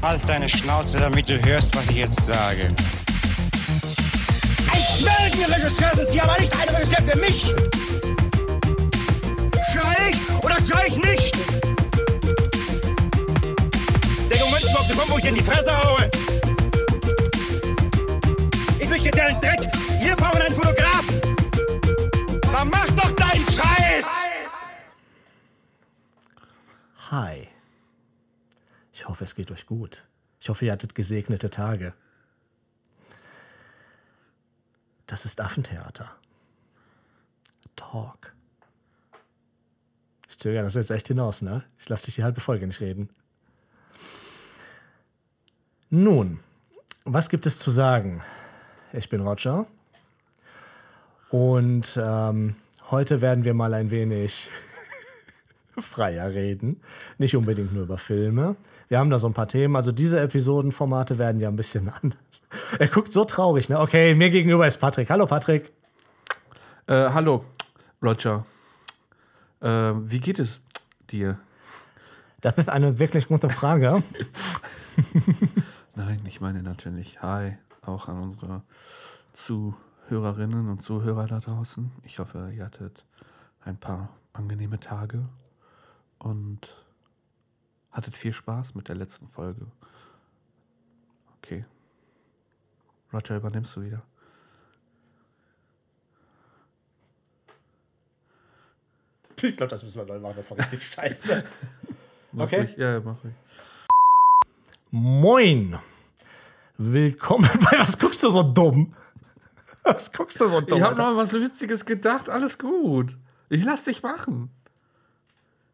Halt deine Schnauze, damit du hörst, was ich jetzt sage. Ein Meldenregisseur sind Sie, aber nicht ein Regisseur für mich! Schrei ich oder schrei ich nicht? Der Moment ist auf den Punkt, wo ich in die Fresse haue! Ich möchte deinen Dreck! Wir brauchen einen Fotografen! Dann mach doch deinen Scheiß! Hi. Ich hoffe, es geht euch gut. Ich hoffe, ihr hattet gesegnete Tage. Das ist Affentheater. Talk. Ich zögere das jetzt echt hinaus, ne? Ich lasse dich die halbe Folge nicht reden. Nun, was gibt es zu sagen? Ich bin Roger. Und ähm, heute werden wir mal ein wenig freier reden. Nicht unbedingt nur über Filme. Wir haben da so ein paar Themen. Also diese Episodenformate werden ja ein bisschen anders. Er guckt so traurig, ne? Okay, mir gegenüber ist Patrick. Hallo Patrick. Äh, hallo, Roger. Äh, wie geht es dir? Das ist eine wirklich gute Frage. Nein, ich meine natürlich Hi, auch an unsere Zuhörerinnen und Zuhörer da draußen. Ich hoffe, ihr hattet ein paar angenehme Tage und hattet viel Spaß mit der letzten Folge. Okay. Roger, übernimmst du wieder. Ich glaube, das müssen wir neu machen. Das war richtig scheiße. Okay. ruhig. Ja, mach ruhig. Moin. Willkommen bei Was guckst du so dumm? Was guckst du so dumm? Ich habe noch was Witziges gedacht. Alles gut. Ich lass dich machen.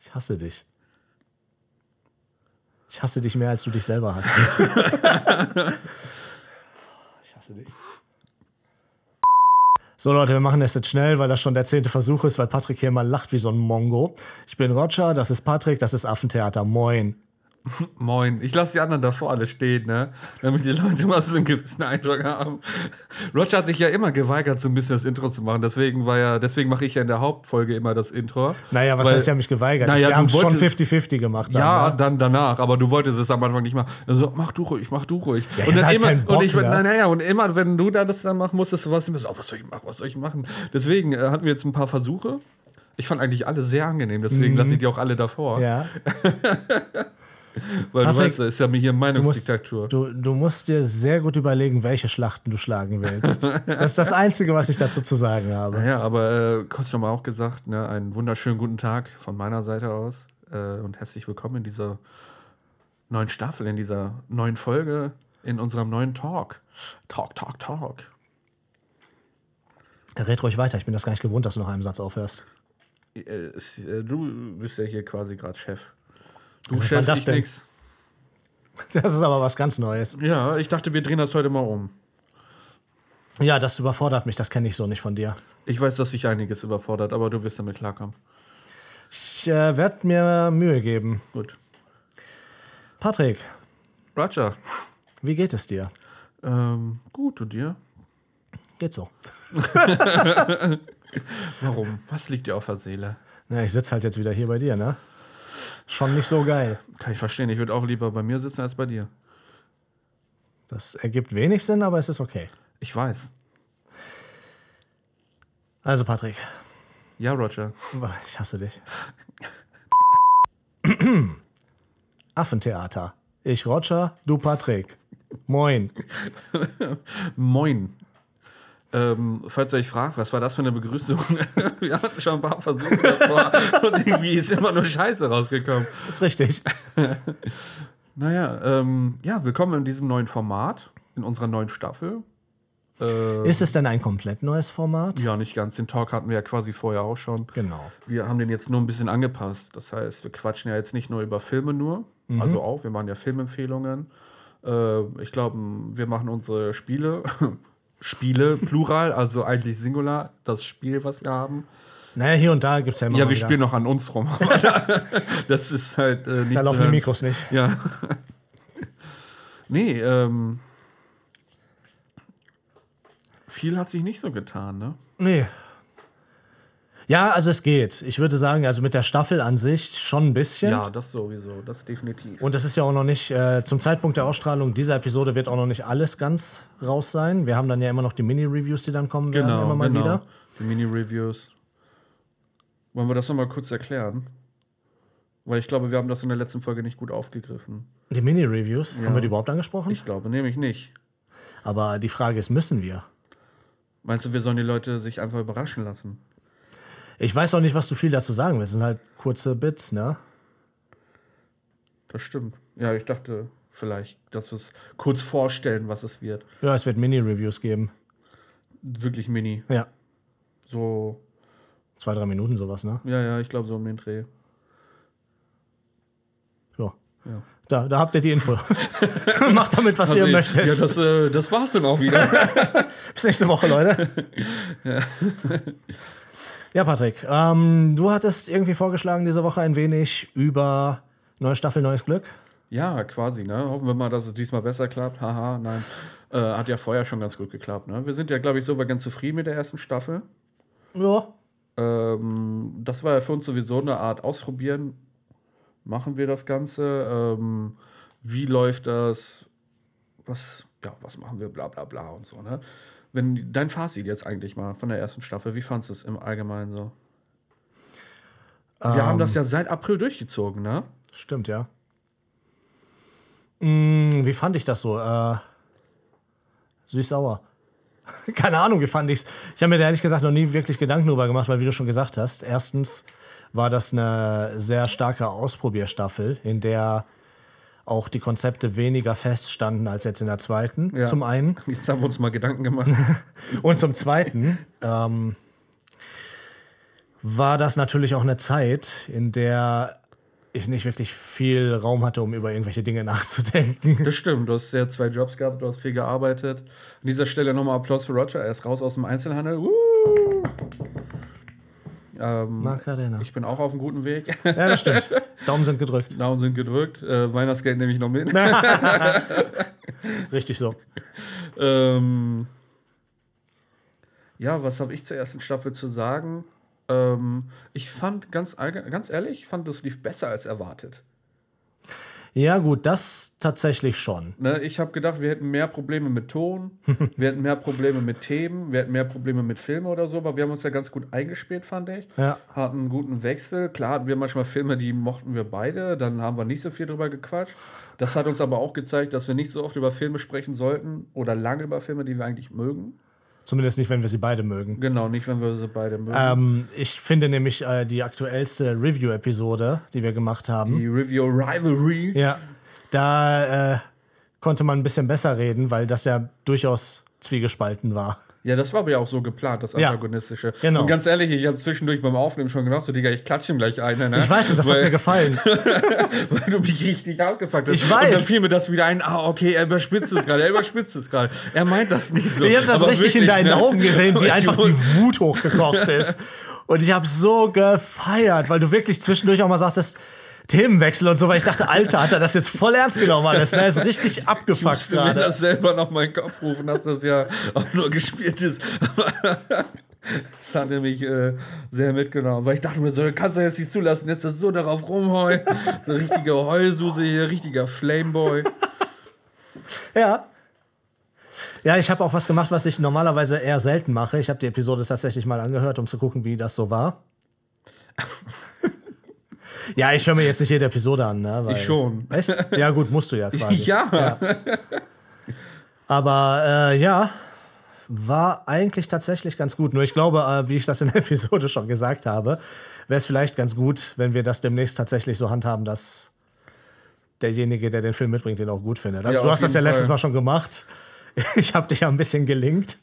Ich hasse dich. Ich hasse dich mehr, als du dich selber hast. ich hasse dich. So Leute, wir machen das jetzt schnell, weil das schon der zehnte Versuch ist, weil Patrick hier mal lacht wie so ein Mongo. Ich bin Roger, das ist Patrick, das ist Affentheater. Moin. Moin. Ich lasse die anderen davor alle stehen, ne? Damit die Leute mal so einen gewissen Eindruck haben. Roger hat sich ja immer geweigert, so ein bisschen das Intro zu machen. Deswegen war ja, deswegen mache ich ja in der Hauptfolge immer das Intro. Naja, was Weil- heißt ja mich geweigert? Naja, wir haben du es schon wolltest- 50-50 gemacht. Dann, ja, ne? dann danach, aber du wolltest es am Anfang nicht machen. Also, mach du ruhig, mach du ruhig. Ja, und dann halt immer, Bock, und ich, ne? naja, und immer, wenn du da das dann machen musstest, warst du immer so, oh, was soll ich machen, was soll ich machen? Deswegen äh, hatten wir jetzt ein paar Versuche. Ich fand eigentlich alle sehr angenehm, deswegen lasse ich die auch alle davor. Mhm. Ja. Weil Patrick, du weißt, das ist ja mir hier Du musst, Meinungsdiktatur. du, du musst dir sehr gut überlegen, welche Schlachten du schlagen willst. Das ist das Einzige, was ich dazu zu sagen habe. Naja, aber äh, nochmal auch gesagt, ne, einen wunderschönen guten Tag von meiner Seite aus äh, und herzlich willkommen in dieser neuen Staffel, in dieser neuen Folge, in unserem neuen Talk. Talk, Talk, Talk. Red ruhig weiter, ich bin das gar nicht gewohnt, dass du nach einem Satz aufhörst. Äh, äh, du bist ja hier quasi gerade Chef. Du war Chef, das denn? nix. Das ist aber was ganz Neues. Ja, ich dachte, wir drehen das heute mal um. Ja, das überfordert mich, das kenne ich so nicht von dir. Ich weiß, dass sich einiges überfordert, aber du wirst damit klarkommen. Ich äh, werde mir Mühe geben. Gut. Patrick, Roger, wie geht es dir? ähm, gut, und dir? Geht so. Warum? Was liegt dir auf der Seele? Na, ich sitze halt jetzt wieder hier bei dir, ne? Schon nicht so geil. Kann ich verstehen. Ich würde auch lieber bei mir sitzen als bei dir. Das ergibt wenig Sinn, aber es ist okay. Ich weiß. Also, Patrick, Ja, Roger. ich hasse dich. Affentheater. Ich Roger, du Patrick. Moin. Moin. Ähm, falls ihr euch fragt, was war das für eine Begrüßung? Wir hatten schon ein paar Versuche davor und irgendwie ist immer nur Scheiße rausgekommen. Ist richtig. Naja, ähm, ja, willkommen in diesem neuen Format, in unserer neuen Staffel. Äh, Ist es denn ein komplett neues Format? ja, nicht ganz. Den Talk hatten wir ja quasi vorher auch schon. Genau. Wir haben den jetzt nur ein bisschen angepasst. Das heißt, wir quatschen ja jetzt nicht nur über Filme nur, also auch, wir machen ja Filmempfehlungen. Äh, ich glaube, wir machen unsere Spiele, Spiele, Plural, also eigentlich Singular, das Spiel, was wir haben. Naja, hier und da gibt es ja immer Ja, wir wieder. spielen noch an uns rum. da- das ist halt äh, Da laufen die. Mikros nicht. Ja. nee, ähm. Viel hat sich nicht so getan, ne? Nee. Ja, also es geht. Ich würde sagen, also mit der Staffel an sich schon ein bisschen. Ja, das sowieso, das definitiv. Und das ist ja auch noch nicht, äh, zum Zeitpunkt der Ausstrahlung dieser Episode wird auch noch nicht alles ganz raus sein. Wir haben dann ja immer noch die Mini-Reviews, die dann kommen werden, immer mal wieder. Die Mini-Reviews. Wollen wir das nochmal kurz erklären? Weil ich glaube, wir haben das in der letzten Folge nicht gut aufgegriffen. Die Mini-Reviews, Ja. haben wir die überhaupt angesprochen? Ich glaube nämlich nicht. Aber die Frage ist, müssen wir? Meinst du, wir sollen die Leute sich einfach überraschen lassen? Ich weiß auch nicht, was du viel dazu sagen willst. Das sind halt kurze Bits, ne? Das stimmt. Ja, ich dachte vielleicht, dass wir es kurz vorstellen, was es wird. Ja, es wird Mini-Reviews geben. Wirklich mini. Ja, So, zwei, drei Minuten sowas, ne? ja, ja, ich glaube so um den Dreh. Ja. Ja. Da, da habt ihr die Info. Macht damit, was ihr Also, möchtet. Ja, das, äh, das war's dann auch wieder. Bis nächste Woche, Leute. ja. Patrick, ähm, du hattest irgendwie vorgeschlagen, diese Woche ein wenig über neue Staffel, neues Glück. ja, quasi, ne? Hoffen wir mal, dass es diesmal besser klappt. Haha, nein. Äh, hat ja vorher schon ganz gut geklappt, ne? Wir sind ja, glaube ich, soweit ganz zufrieden mit der ersten Staffel. Ja. Ähm, das war ja für uns sowieso eine Art Ausprobieren. Machen wir das Ganze? Ähm, wie läuft das? Was, ja, was machen wir? Bla bla bla und so, ne? Wenn dein Fazit jetzt eigentlich mal von der ersten Staffel, wie fandest du es im Allgemeinen so? Wir haben das ja seit April durchgezogen, ne? Stimmt, ja. Mm, wie fand ich das so? Äh, Süß-sauer. Keine Ahnung, wie fand ich's. Ich habe mir da ehrlich gesagt noch nie wirklich Gedanken darüber gemacht, weil wie du schon gesagt hast, erstens war das eine sehr starke Ausprobierstaffel, in der auch die Konzepte weniger feststanden als jetzt in der zweiten, Ja. zum einen. Jetzt haben wir uns mal Gedanken gemacht. Und zum Zweiten ähm, war das natürlich auch eine Zeit, in der ich nicht wirklich viel Raum hatte, um über irgendwelche Dinge nachzudenken. Das stimmt, du hast ja zwei Jobs gehabt, du hast viel gearbeitet. An dieser Stelle nochmal Applaus für Roger, er ist raus aus dem Einzelhandel. Woo! Ähm, Macarena. ich bin auch auf einem guten Weg. Ja, das stimmt. Daumen sind gedrückt. Daumen sind gedrückt. Äh, Weihnachtsgeld nehme ich noch mit. Richtig so. ähm, ja, was habe ich zur ersten Staffel zu sagen? Ähm, ich fand, ganz, ganz ehrlich, ich fand, das lief besser als erwartet. Ja, gut, das tatsächlich schon. Ne, ich habe gedacht, wir hätten mehr Probleme mit Ton, wir hätten mehr Probleme mit Themen, wir hätten mehr Probleme mit Filmen oder so, aber wir haben uns ja ganz gut eingespielt, fand ich. Ja. Hatten einen guten Wechsel. Klar hatten wir manchmal Filme, die mochten wir beide, dann haben wir nicht so viel drüber gequatscht. Das hat uns aber auch gezeigt, dass wir nicht so oft über Filme sprechen sollten oder lange über Filme, die wir eigentlich mögen. Zumindest nicht, wenn wir sie beide mögen. Genau, nicht, wenn wir sie beide mögen. Ähm, ich finde nämlich äh, die aktuellste Review-Episode, die wir gemacht haben, die Review Rivalry. ja, da äh, konnte man ein bisschen besser reden, weil das ja durchaus zwiegespalten war. Ja, das war aber ja auch so geplant, das Ja, Antagonistische. genau. Und ganz ehrlich, ich habe zwischendurch beim Aufnehmen schon gedacht, so, Digga, ich klatsche ihm gleich eine. Ne? Ich weiß, und das weil, hat mir gefallen. weil du mich richtig abgefuckt hast. Ich Und dann weiß. fiel mir das wieder ein, ah, okay, er überspitzt es gerade, er überspitzt es gerade. Er meint das nicht so. Ich habe das Aber richtig in wirklich, deinen ne? Augen gesehen, wie einfach die Wut hochgekocht ist. Und ich habe so gefeiert, weil du wirklich zwischendurch auch mal sagtest, Themenwechsel und so, weil ich dachte, Alter, hat er das jetzt voll ernst genommen alles. Ne? Ist richtig abgefuckt musste mir gerade. das selber noch mal in den Kopf rufen, dass das ja auch nur gespielt ist. Das hat mich äh, sehr mitgenommen, weil ich dachte mir so, kannst du jetzt nicht zulassen, jetzt ist so darauf rumheulen. So ein richtiger Heulsuse hier, richtiger Flameboy. Ja. Ja, ich habe auch was gemacht, was ich normalerweise eher selten mache. Ich habe die Episode tatsächlich mal angehört, um zu gucken, wie das so war. Ja, ich höre mir jetzt nicht jede Episode an, ne? Weil, Ich schon. Echt? Ja, gut, musst du ja quasi. Ja. Aber äh, ja, war eigentlich tatsächlich ganz gut. Nur ich glaube, äh, wie ich das in der Episode schon gesagt habe, wäre es vielleicht ganz gut, wenn wir das demnächst tatsächlich so handhaben, dass derjenige, der den Film mitbringt, den auch gut findet. Also, Ja, du hast das ja letztes Fall. Mal schon gemacht. Ich habe dich ja ein bisschen gelingt.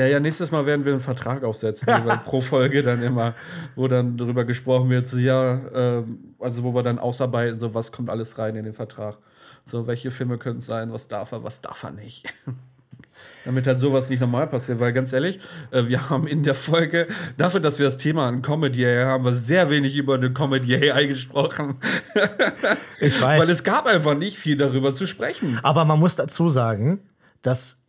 Ja, ja, nächstes Mal werden wir einen Vertrag aufsetzen, über, pro Folge dann immer, wo dann darüber gesprochen wird, so ja, ähm, also wo wir dann ausarbeiten, so was kommt alles rein in den Vertrag. So, welche Filme können es sein, was darf er, was darf er nicht. Damit halt sowas nicht normal passiert, weil ganz ehrlich, äh, wir haben in der Folge, dafür, dass wir das Thema an Comedy haben, wir sehr wenig über eine Comedy AI gesprochen. Ich weiß. Weil es gab einfach nicht viel darüber zu sprechen. Aber man muss dazu sagen, dass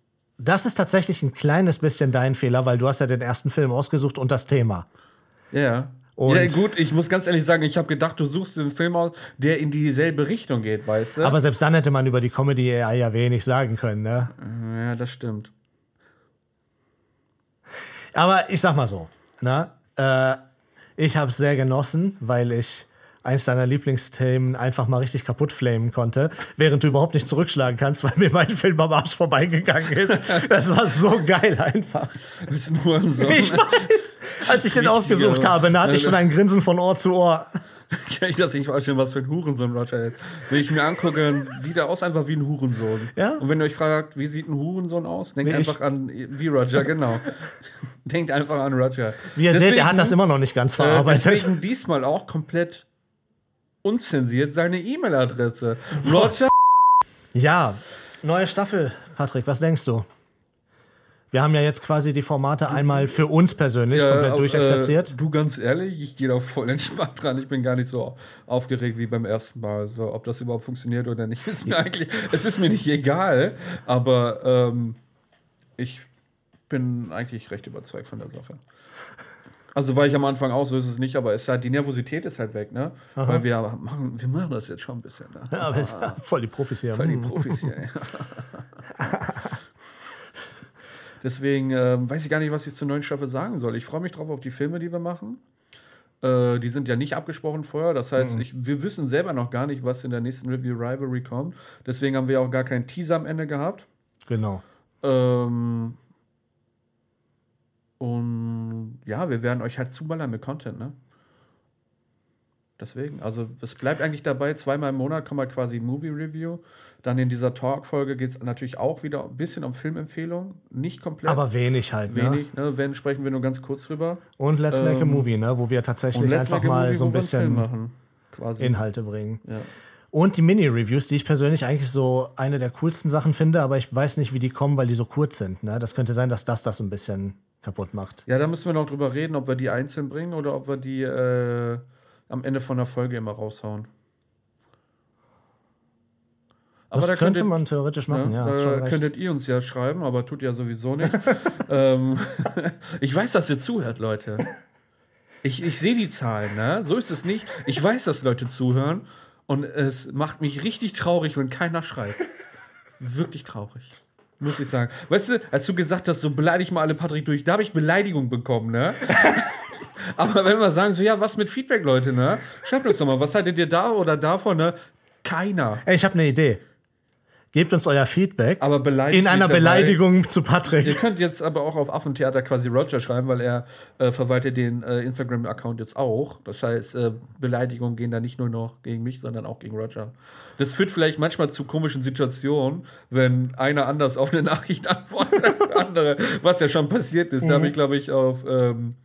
das ist tatsächlich ein kleines bisschen dein Fehler, weil du hast ja den ersten Film ausgesucht und das Thema. Ja. Und- ja, gut, ich muss ganz ehrlich sagen, ich habe gedacht, du suchst einen Film aus, der in dieselbe Richtung geht, weißt du? Aber selbst dann hätte man über die Comedy AI ja wenig sagen können, ne? ja, das stimmt. Aber ich sag mal so, ne? Äh, ich habe es sehr genossen, weil ich eins deiner Lieblingsthemen einfach mal richtig kaputt flamen konnte, während du überhaupt nicht zurückschlagen kannst, weil mir mein Film am Arsch vorbeigegangen ist. Das war so geil einfach. Ist nur so. Ich weiß. Als ich den ausgesucht habe, da hatte ich schon ein Grinsen von Ohr zu Ohr. Kann ich das nicht vorstellen, was für ein Hurensohn Roger ist? Wenn ich mir angucke, sieht er aus einfach wie ein Hurensohn. Ja. Und wenn ihr euch fragt, wie sieht ein Hurensohn aus, denkt ich. einfach an, wie Roger, genau. denkt einfach an Roger. Wie ihr seht, er hat das immer noch nicht ganz äh, verarbeitet. deswegen diesmal auch komplett unzensiert seine E-Mail-Adresse. Roger. Ja, neue Staffel, Patrick, was denkst du? Wir haben ja jetzt quasi die Formate einmal für uns persönlich komplett äh, durchexerziert. du ganz ehrlich, ich gehe da voll entspannt dran. Ich bin gar nicht so aufgeregt wie beim ersten Mal. So, ob das überhaupt funktioniert oder nicht, ist mir eigentlich, es ist mir nicht egal. Aber ähm, ich bin eigentlich recht überzeugt von der Sache. Also war ich am Anfang auch, so ist es nicht, aber es ist halt, die Nervosität ist halt weg, ne? Weil wir machen, wir machen das jetzt schon ein bisschen, ne? ja, aber ist voll die Profis hier. Voll die Hm. Profis hier. ja. Deswegen ähm, weiß ich gar nicht, was ich zur neuen Staffel sagen soll. Ich freue mich drauf auf die Filme, die wir machen. Äh, die sind ja nicht abgesprochen vorher. Das heißt, ich, wir wissen selber noch gar nicht, was in der nächsten Review Rivalry kommt. Deswegen haben wir auch gar keinen Teaser am Ende gehabt. Genau. Ähm, und ja, wir werden euch halt zuballern mit Content, ne? Deswegen, also es bleibt eigentlich dabei, zweimal im Monat kommt halt quasi Movie Review. Dann in dieser Talk-Folge geht es natürlich auch wieder ein bisschen um Filmempfehlungen. Nicht komplett. Aber wenig halt, ne? wenig, ne? Wenn sprechen wir nur ganz kurz drüber. Und Let's Make a Ähm, Movie, ne? Wo wir tatsächlich einfach mal Movie, so ein wir bisschen machen. Inhalte bringen. Ja. Und die Mini-Reviews, die ich persönlich eigentlich so eine der coolsten Sachen finde, aber ich weiß nicht, wie die kommen, weil die so kurz sind. Ne? Das könnte sein, dass das das ein bisschen kaputt macht. ja, da müssen wir noch drüber reden, ob wir die einzeln bringen oder ob wir die äh, am Ende von der Folge immer raushauen. das da könnte könntet- man theoretisch machen, ja. schon äh, recht. könntet ihr uns ja schreiben, aber tut ja sowieso nicht. ähm, ich weiß, dass ihr zuhört, Leute. Ich, ich sehe die Zahlen, ne? So ist es nicht. Ich weiß, dass Leute zuhören und es macht mich richtig traurig, wenn keiner schreibt. Wirklich traurig. Muss ich sagen. Weißt du, als du gesagt hast, so beleidig mal alle Patrick durch, da habe ich Beleidigung bekommen, ne? Aber wenn wir sagen, so, ja, was mit Feedback, Leute, ne? Schreibt uns doch mal, was hattet ihr da oder davon, ne? Keiner. Ey, ich habe eine Idee. Gebt uns euer Feedback Aber beleidigt in einer. Beleidigung zu Ihr Patrick. könnt jetzt aber auch auf Affentheater quasi Roger schreiben, weil er äh, verwaltet den äh, Instagram-Account jetzt auch. Das heißt, äh, Beleidigungen gehen da nicht nur noch gegen mich, sondern auch gegen Roger. Das führt vielleicht manchmal zu komischen Situationen, wenn einer anders auf eine Nachricht antwortet als der andere, was ja schon passiert ist. Da habe ich, glaube ich, auf ähm,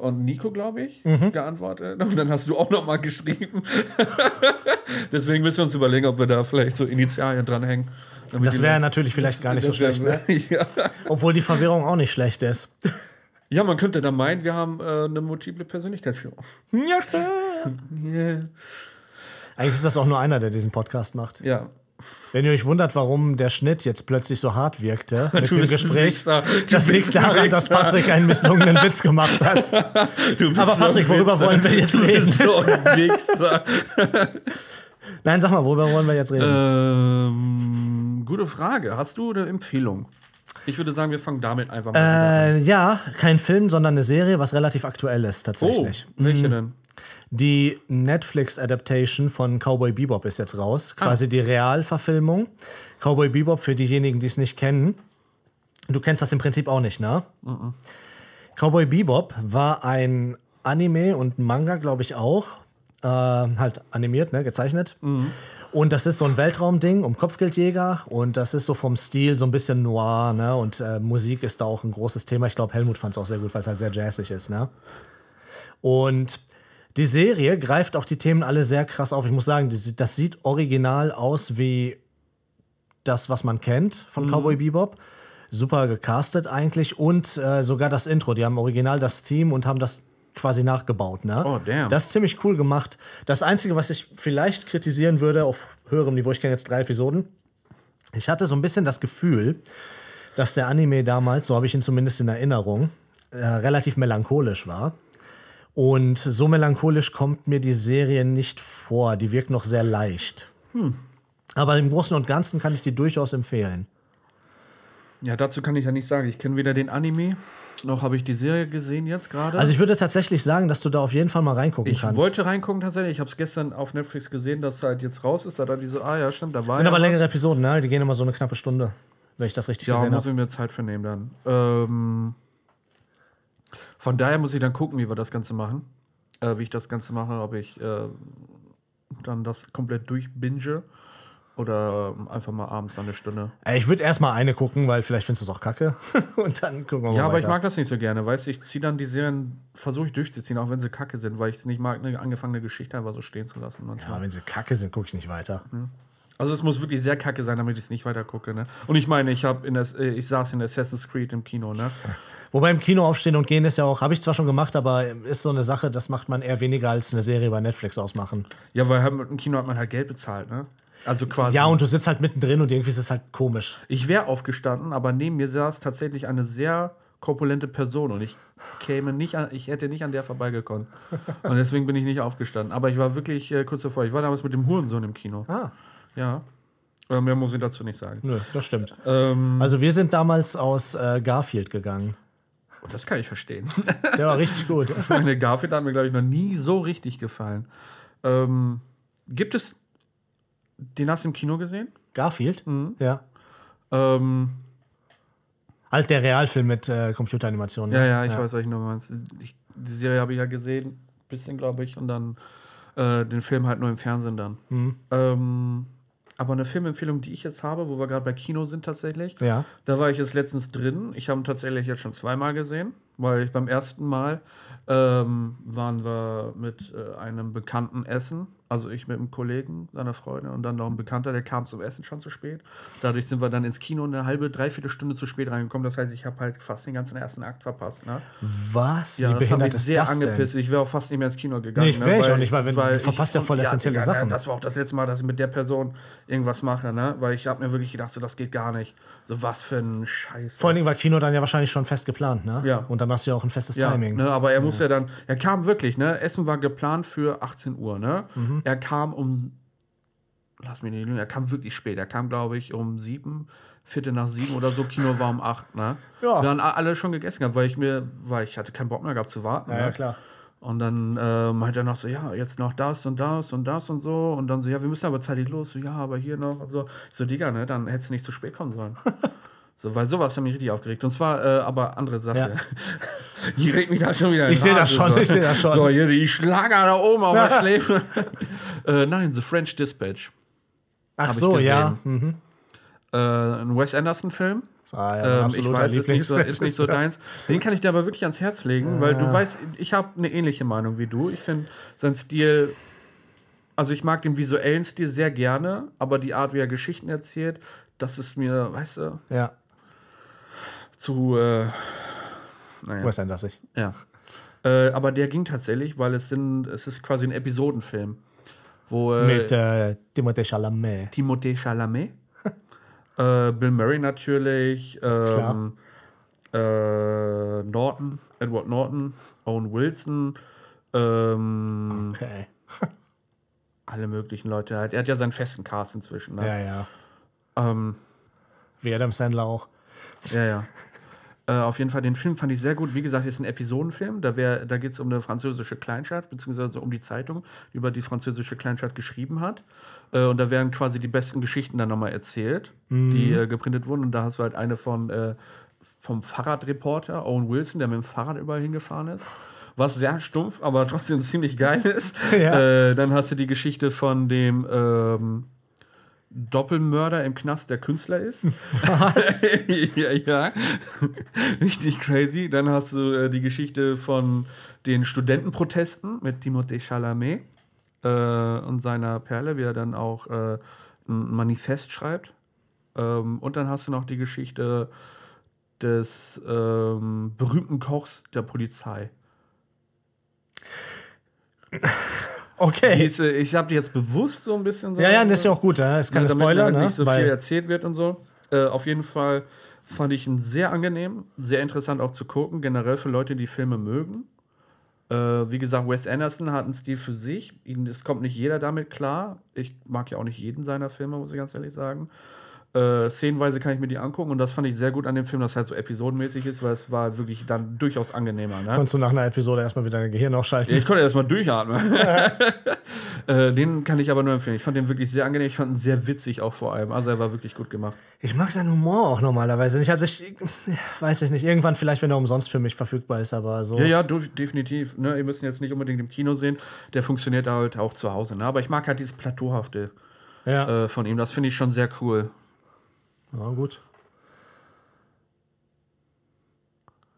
von Nico, glaube ich, geantwortet. Und dann hast du auch noch mal geschrieben. Deswegen müssen wir uns überlegen, ob wir da vielleicht so Initialien dranhängen. Das wäre natürlich vielleicht gar nicht so das wär- schlecht, ne? ja. Obwohl die Verwirrung auch nicht schlecht ist. Ja, man könnte dann meinen, wir haben äh, eine multiple Persönlichkeitsstörung. Yeah. Eigentlich ist das auch nur einer, der diesen Podcast macht. Ja. Wenn ihr euch wundert, warum der Schnitt jetzt plötzlich so hart wirkte mit Du dem Gespräch, das liegt daran, dass. Patrick einen misslungenen Witz gemacht hat. Aber Patrick, worüber wollen wir jetzt reden? So ein. Nein, sag mal, worüber wollen wir jetzt reden? ähm, gute Frage. Hast du eine Empfehlung? Ich würde sagen, wir fangen damit einfach mal Äh, ja, kein Film, sondern eine Serie, was relativ aktuell ist an. Oh, tatsächlich. welche denn? Die Netflix-Adaptation von Cowboy Bebop ist jetzt raus. Quasi die Realverfilmung. Cowboy Bebop, für diejenigen, die es nicht kennen. Du kennst das im Prinzip auch nicht, ne? Cowboy Bebop war ein Anime und Manga, glaube ich auch. Äh, halt animiert, ne? Gezeichnet. Und das ist so ein Weltraumding um Kopfgeldjäger und das ist so vom Stil so ein bisschen noir, ne? Und äh, Musik ist da auch ein großes Thema. Ich glaube, Helmut fand es auch sehr gut, weil es halt sehr jazzig ist, ne? Und die Serie greift auch die Themen alle sehr krass auf. Ich muss sagen, das sieht original aus wie das, was man kennt von Cowboy Bebop. Super gecastet eigentlich und äh, sogar das Intro. Die haben original das Theme und haben das quasi nachgebaut. Ne? Oh, damn. Das ist ziemlich cool gemacht. Das Einzige, was ich vielleicht kritisieren würde, auf höherem Niveau, ich kenne jetzt drei Episoden, ich hatte so ein bisschen das Gefühl, dass der Anime damals, so habe ich ihn zumindest in Erinnerung, äh, relativ melancholisch war. Und so melancholisch kommt mir die Serie nicht vor. Die wirkt noch sehr leicht. Aber im Großen und Ganzen kann ich die durchaus empfehlen. Ja, dazu kann ich ja nicht sagen. Ich kenne weder den Anime, noch habe ich die Serie gesehen jetzt gerade. Also ich würde tatsächlich sagen, dass du da auf jeden Fall mal reingucken ich kannst. wollte reingucken tatsächlich. Ich habe es gestern auf Netflix gesehen, dass halt jetzt raus ist. Da ich so, ah ja, stimmt, da war sind ja aber längere Episoden, ne? Die gehen immer so eine knappe Stunde, wenn ich das richtig Ja, gesehen muss habe. ich mir Zeit für nehmen dann. Ähm, von daher muss ich dann gucken, wie wir das Ganze machen. Äh, wie ich das Ganze mache, ob ich äh, dann das komplett durchbinge oder ähm, einfach mal abends eine Stunde. Äh, Ich würde erst mal eine gucken, weil vielleicht findest du es auch kacke. Und dann gucken wir mal Ja, aber ich mag das nicht so gerne, weißt du, ich ziehe dann die Serien, versuche ich durchzuziehen, auch wenn sie kacke sind, weil ich es nicht mag, eine angefangene Geschichte einfach so stehen zu lassen. Ja, Manchmal. wenn sie kacke sind, gucke ich nicht weiter. Also es muss wirklich sehr kacke sein, damit ich es nicht weiter gucke, ne? Und ich meine, ich habe in das, äh, ich saß in Assassin's Creed im Kino, ne? Wobei im Kino aufstehen und gehen ist ja auch, habe ich zwar schon gemacht, aber ist so eine Sache, das macht man eher weniger als eine Serie bei Netflix ausmachen. Ja, weil halt im Kino hat man halt Geld bezahlt, ne? Also quasi. Ja, und du sitzt halt mittendrin und irgendwie ist es halt komisch. Ich wäre aufgestanden, aber neben mir saß tatsächlich eine sehr korpulente Person und ich käme nicht an, ich hätte nicht an der vorbeigekommen. Und deswegen bin ich nicht aufgestanden. Aber ich war wirklich äh, kurz davor. Ich war damals mit dem Hurensohn im Kino. Ah, Ja. Äh, mehr muss ich dazu nicht sagen. nö, das stimmt. Ähm, Also wir sind damals aus äh, Garfield gegangen. Das kann ich verstehen. Der war richtig gut. Meine Garfield hat mir, glaube ich, noch nie so richtig gefallen. Ähm, gibt es. Den hast du im Kino gesehen? Garfield? Mhm. Ja. Ähm, Halt der Realfilm mit äh, Computeranimationen. Ja, ja, ich weiß, was ich nur meinst. Ich, die Serie habe ich ja gesehen, bisschen, glaube ich, und dann äh, den Film halt nur im Fernsehen dann. Mhm. Ähm, aber eine Filmempfehlung, die ich jetzt habe, wo wir gerade bei Kino sind tatsächlich, Ja. da war ich jetzt letztens drin. Ich habe ihn tatsächlich jetzt schon zweimal gesehen, weil ich beim ersten Mal ähm, waren wir mit äh, einem Bekannten essen. Also ich mit einem Kollegen, seiner Freundin und dann noch ein Bekannter, der kam zum Essen schon zu spät. Dadurch sind wir dann ins Kino eine halbe, dreiviertel Stunde zu spät reingekommen. Das heißt, ich habe halt fast den ganzen ersten Akt verpasst. Ne? Was? Ja, Wie das hat mich sehr das angepisst. denn? Ich wäre auch fast nicht mehr ins Kino gegangen. Nee, ich wär ich auch nicht, weil wenn- du ich- verpasst ja voll essentielle ja, Sachen. Das war auch das letzte Mal, dass ich mit der Person irgendwas mache, ne? Weil ich habe mir wirklich gedacht, so, das geht gar nicht. So was für ein Scheiß. Vor allen Dingen war Kino dann ja wahrscheinlich schon fest geplant, ne? Ja. Und dann hast du ja auch ein festes ja, Timing. Ne, aber er muss ja. dann, er kam wirklich, ne? Essen war geplant für 18 Uhr, ne? Mhm. Er kam um, lass mich nicht lügen, er kam wirklich spät. Er kam, glaube ich, um sieben, Viertel nach sieben oder so. Kino war um acht, ne? Ja. Wir haben alle schon gegessen gehabt, weil ich mir, weil ich hatte keinen Bock mehr gehabt zu warten. Ja, ne? ja, klar. Und dann äh, meint er noch so, ja, jetzt noch das und das und das und so. Und dann so, ja, wir müssen aber zeitig los. So, ja, aber hier noch und so. Ich so, Digga, ne, dann hättest du nicht zu spät kommen sollen. so, weil sowas hat mich richtig aufgeregt. Und zwar äh, aber andere Sache. Ja. hier regt mich da schon wieder Ich den seh das schon, so. ich seh das schon. So, hier die Schlager da oben auf der Schläfe. äh, nein, The French Dispatch. Ach ich so, ja. Mhm. Äh, ein Wes Anderson-Film. Ah, ja, Ähm, ich weiß, ist nicht, so, ist nicht so deins. Den kann ich dir aber wirklich ans Herz legen, weil du weißt, ich habe eine ähnliche Meinung wie du. Ich finde sein Stil, also ich mag den visuellen Stil sehr gerne, aber die Art, wie er Geschichten erzählt, das ist mir, weißt du, Ja, zu, äh, naja, Wes Anderson. ja. Äh, aber der ging tatsächlich, weil es sind, es ist quasi ein Episodenfilm, wo äh, Mit äh, Timothée Chalamet. Timothée Chalamet, äh, Bill Murray natürlich, ähm, äh, Norton, Edward Norton, Owen Wilson, ähm, Okay. alle möglichen Leute halt. Er hat ja seinen festen Cast inzwischen. Ne? Ja, ja. Ähm, Wie Adam Sandler auch. ja, ja. Äh, auf jeden Fall, den Film fand ich sehr gut. Wie gesagt, ist ein Episodenfilm. Da, wär- da geht es um eine französische Kleinstadt, beziehungsweise um die Zeitung, die über die französische Kleinstadt geschrieben hat. Äh, und da werden quasi die besten Geschichten dann nochmal erzählt, die äh, geprintet wurden. Und da hast du halt eine von, äh, vom Fahrradreporter, Owen Wilson, der mit dem Fahrrad überall hingefahren ist. Was sehr stumpf, aber trotzdem ziemlich geil ist. Ja. äh, dann hast du die Geschichte von dem ähm, Doppelmörder im Knast, der Künstler ist. Was? ja, ja. Richtig crazy. Dann hast du äh, die Geschichte von den Studentenprotesten mit Timothée Chalamet äh, und seiner Perle, wie er dann auch äh, ein Manifest schreibt. Ähm, und dann hast du noch die Geschichte des ähm, berühmten Kochs der Polizei. Okay. Diese, ich habe die jetzt bewusst so ein bisschen so. Ja, ja, das ist ja auch gut. Ne? Das ist keine damit Spoiler, halt ne? nicht so Weil- viel erzählt wird und so. Äh, auf jeden Fall fand ich ihn sehr angenehm, sehr interessant auch zu gucken, generell für Leute, die Filme mögen. Äh, wie gesagt, Wes Anderson hat einen Stil für sich. Es kommt nicht jeder damit klar. Ich mag ja auch nicht jeden seiner Filme, muss ich ganz ehrlich sagen. Äh, szenenweise kann ich mir die angucken und das fand ich sehr gut an dem Film, dass es halt so episodenmäßig ist, weil es war wirklich dann durchaus angenehmer. Ne? Konntest du nach einer Episode erstmal wieder dein Gehirn ausschalten? Ich konnte erstmal durchatmen. äh, den kann ich aber nur empfehlen. Ich fand den wirklich sehr angenehm. Ich fand ihn sehr witzig auch vor allem. Also er war wirklich gut gemacht. Ich mag seinen Humor auch normalerweise nicht. Also ich weiß ich nicht. Irgendwann vielleicht, wenn er umsonst für mich verfügbar ist, aber so. Ja, ja, du, definitiv. Ne, ihr müsst ihn jetzt nicht unbedingt im Kino sehen. Der funktioniert halt auch zu Hause. Ne? Aber ich mag halt dieses Plateauhafte Ja, äh, von ihm. Das finde ich schon sehr cool. Ja gut.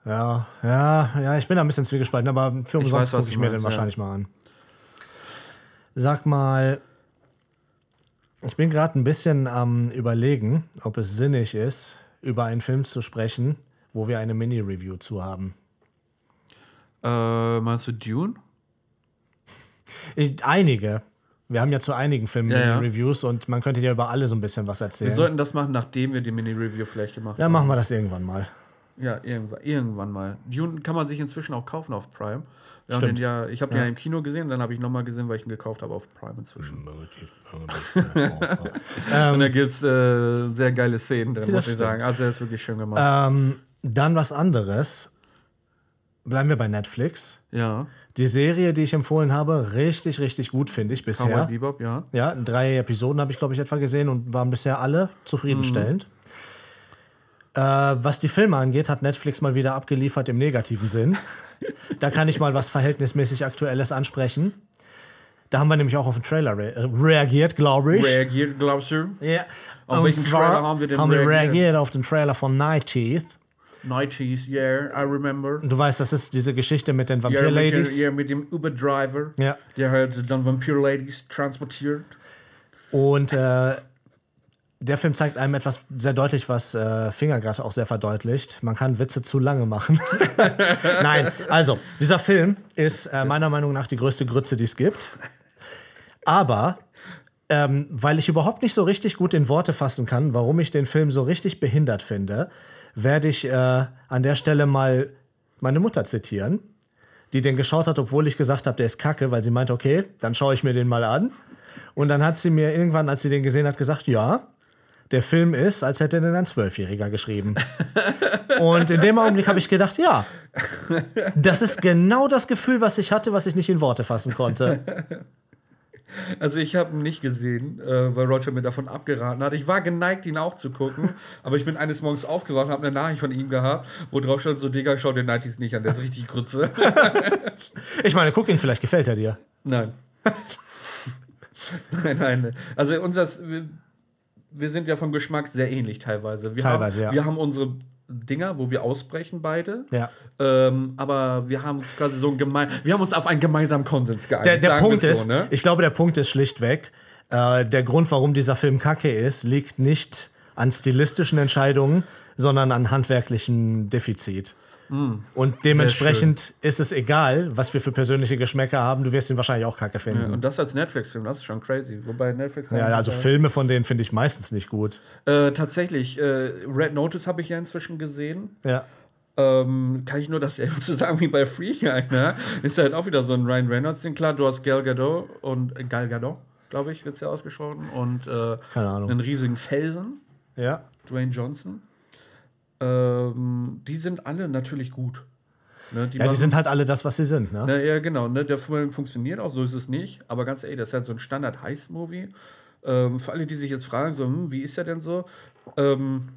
Ja, ja, ja, ich bin da ein bisschen zwiegespalten, aber für umsonst gucke ich mir meinst, den ja. wahrscheinlich mal an. Sag mal, ich bin gerade ein bisschen am Überlegen, ob es sinnig ist, über einen Film zu sprechen, wo wir eine Mini-Review zu haben. Äh, meinst du Dune? Ich, einige. Wir haben ja zu einigen Filmen Ja, ja. Mini-Reviews und man könnte ja über alle so ein bisschen was Wir erzählen. sollten das machen, nachdem wir die Mini-Review vielleicht gemacht Ja, haben. machen wir das irgendwann mal. Ja, irgendwann, irgendwann mal. Dune kann man sich inzwischen auch kaufen auf Prime. Wir Stimmt. den ja, ich habe den Ja. ja im Kino gesehen, dann habe ich nochmal gesehen, weil ich ihn gekauft habe auf Prime inzwischen. Und da gibt es äh, sehr geile Szenen drin, Das muss ich stimmt. sagen. Also er ist wirklich schön gemacht. Ähm, dann was anderes. Bleiben wir bei Netflix. ja. Die Serie, die ich empfohlen habe, richtig, richtig gut, finde ich bisher. Cowboy Bebop, ja. Ja, drei Episoden habe ich, glaube ich, etwa gesehen und waren bisher alle zufriedenstellend. Äh, was die Filme angeht, hat Netflix mal wieder abgeliefert im negativen Sinn. da kann ich mal was verhältnismäßig Aktuelles ansprechen. Da haben wir nämlich auch auf den Trailer re reagiert, glaube ich. Reagiert, glaubst du? ja. Auf Und welchen Trailer haben wir denn haben wir reagiert? reagiert auf den Trailer von Night Teeth. 90s, yeah, I remember. Du weißt, das ist diese Geschichte mit den Vampir-Ladies. ja, mit dem Uber-Driver, Ja. der halt dann Vampir-Ladies transportiert. Und äh, der Film zeigt einem etwas sehr deutlich, was äh, Finger gerade auch sehr verdeutlicht. Man kann Witze zu lange machen. Nein, also, dieser Film ist äh, meiner Meinung nach die größte Grütze, die es gibt. Aber ähm, weil ich überhaupt nicht so richtig gut in Worte fassen kann, warum ich den Film so richtig behindert finde, werde ich äh, an der Stelle mal meine Mutter zitieren, die den geschaut hat, obwohl ich gesagt habe, der ist kacke, weil sie meinte, okay, dann schaue ich mir den mal an. Und dann hat sie mir irgendwann, als sie den gesehen hat, gesagt, ja, der Film ist, als hätte den ein Zwölfjähriger geschrieben. Und in dem Augenblick habe ich gedacht, ja, das ist genau das Gefühl, was ich hatte, was ich nicht in Worte fassen konnte. Also ich habe ihn nicht gesehen, äh, weil Roger mir davon abgeraten hat. Ich war geneigt, ihn auch zu gucken, aber ich bin eines Morgens aufgewacht und habe eine Nachricht von ihm gehabt, wo drauf stand, so Digga, schau den Nighties nicht an, der ist richtig Grütze. Ich meine, guck ihn, vielleicht gefällt er dir. nein. nein, nein. Also unser, wir, wir sind ja vom Geschmack sehr ähnlich teilweise. Wir Teilweise, haben, ja. Wir haben unsere Dinger, wo wir ausbrechen beide. Ja. Ähm, aber wir haben uns quasi so ein gemein, wir haben uns auf einen gemeinsamen Konsens geeinigt. Der, der Punkt ist, so, ne? ich glaube, der Punkt ist schlichtweg, äh, der Grund, warum dieser Film kacke ist, liegt nicht an stilistischen Entscheidungen, sondern an handwerklichem Defizit. Mm. Und dementsprechend ist es egal, was wir für persönliche Geschmäcker haben. Du wirst ihn wahrscheinlich auch kacke Ja, finden. und das als Netflix-Film, das ist schon crazy. Wobei Netflix. Ja, also Filme von denen finde ich meistens nicht gut. Äh, tatsächlich, äh, Red Notice habe ich ja inzwischen gesehen. Ja. Ähm, kann ich nur dasselbe zu sagen wie bei Free Guy, ne? Ist halt auch wieder so ein Ryan Reynolds-Ding. Klar, du hast Gal Gadot und äh, Gal Gadot, glaube ich, wird es ja ausgesprochen. Und äh, Keine Ahnung. einen riesigen Felsen, Ja. Dwayne Johnson. Ähm, die sind alle natürlich gut. Ne? Ja, die machen- sind halt alle das, was sie sind. Ne? Na, ja, genau. Ne? Der Film funktioniert auch, so ist es nicht. Aber ganz ehrlich, das ist halt so ein Standard-Heist-Movie. Ähm, für alle, die sich jetzt fragen, so, hm, wie ist der denn so? Ähm,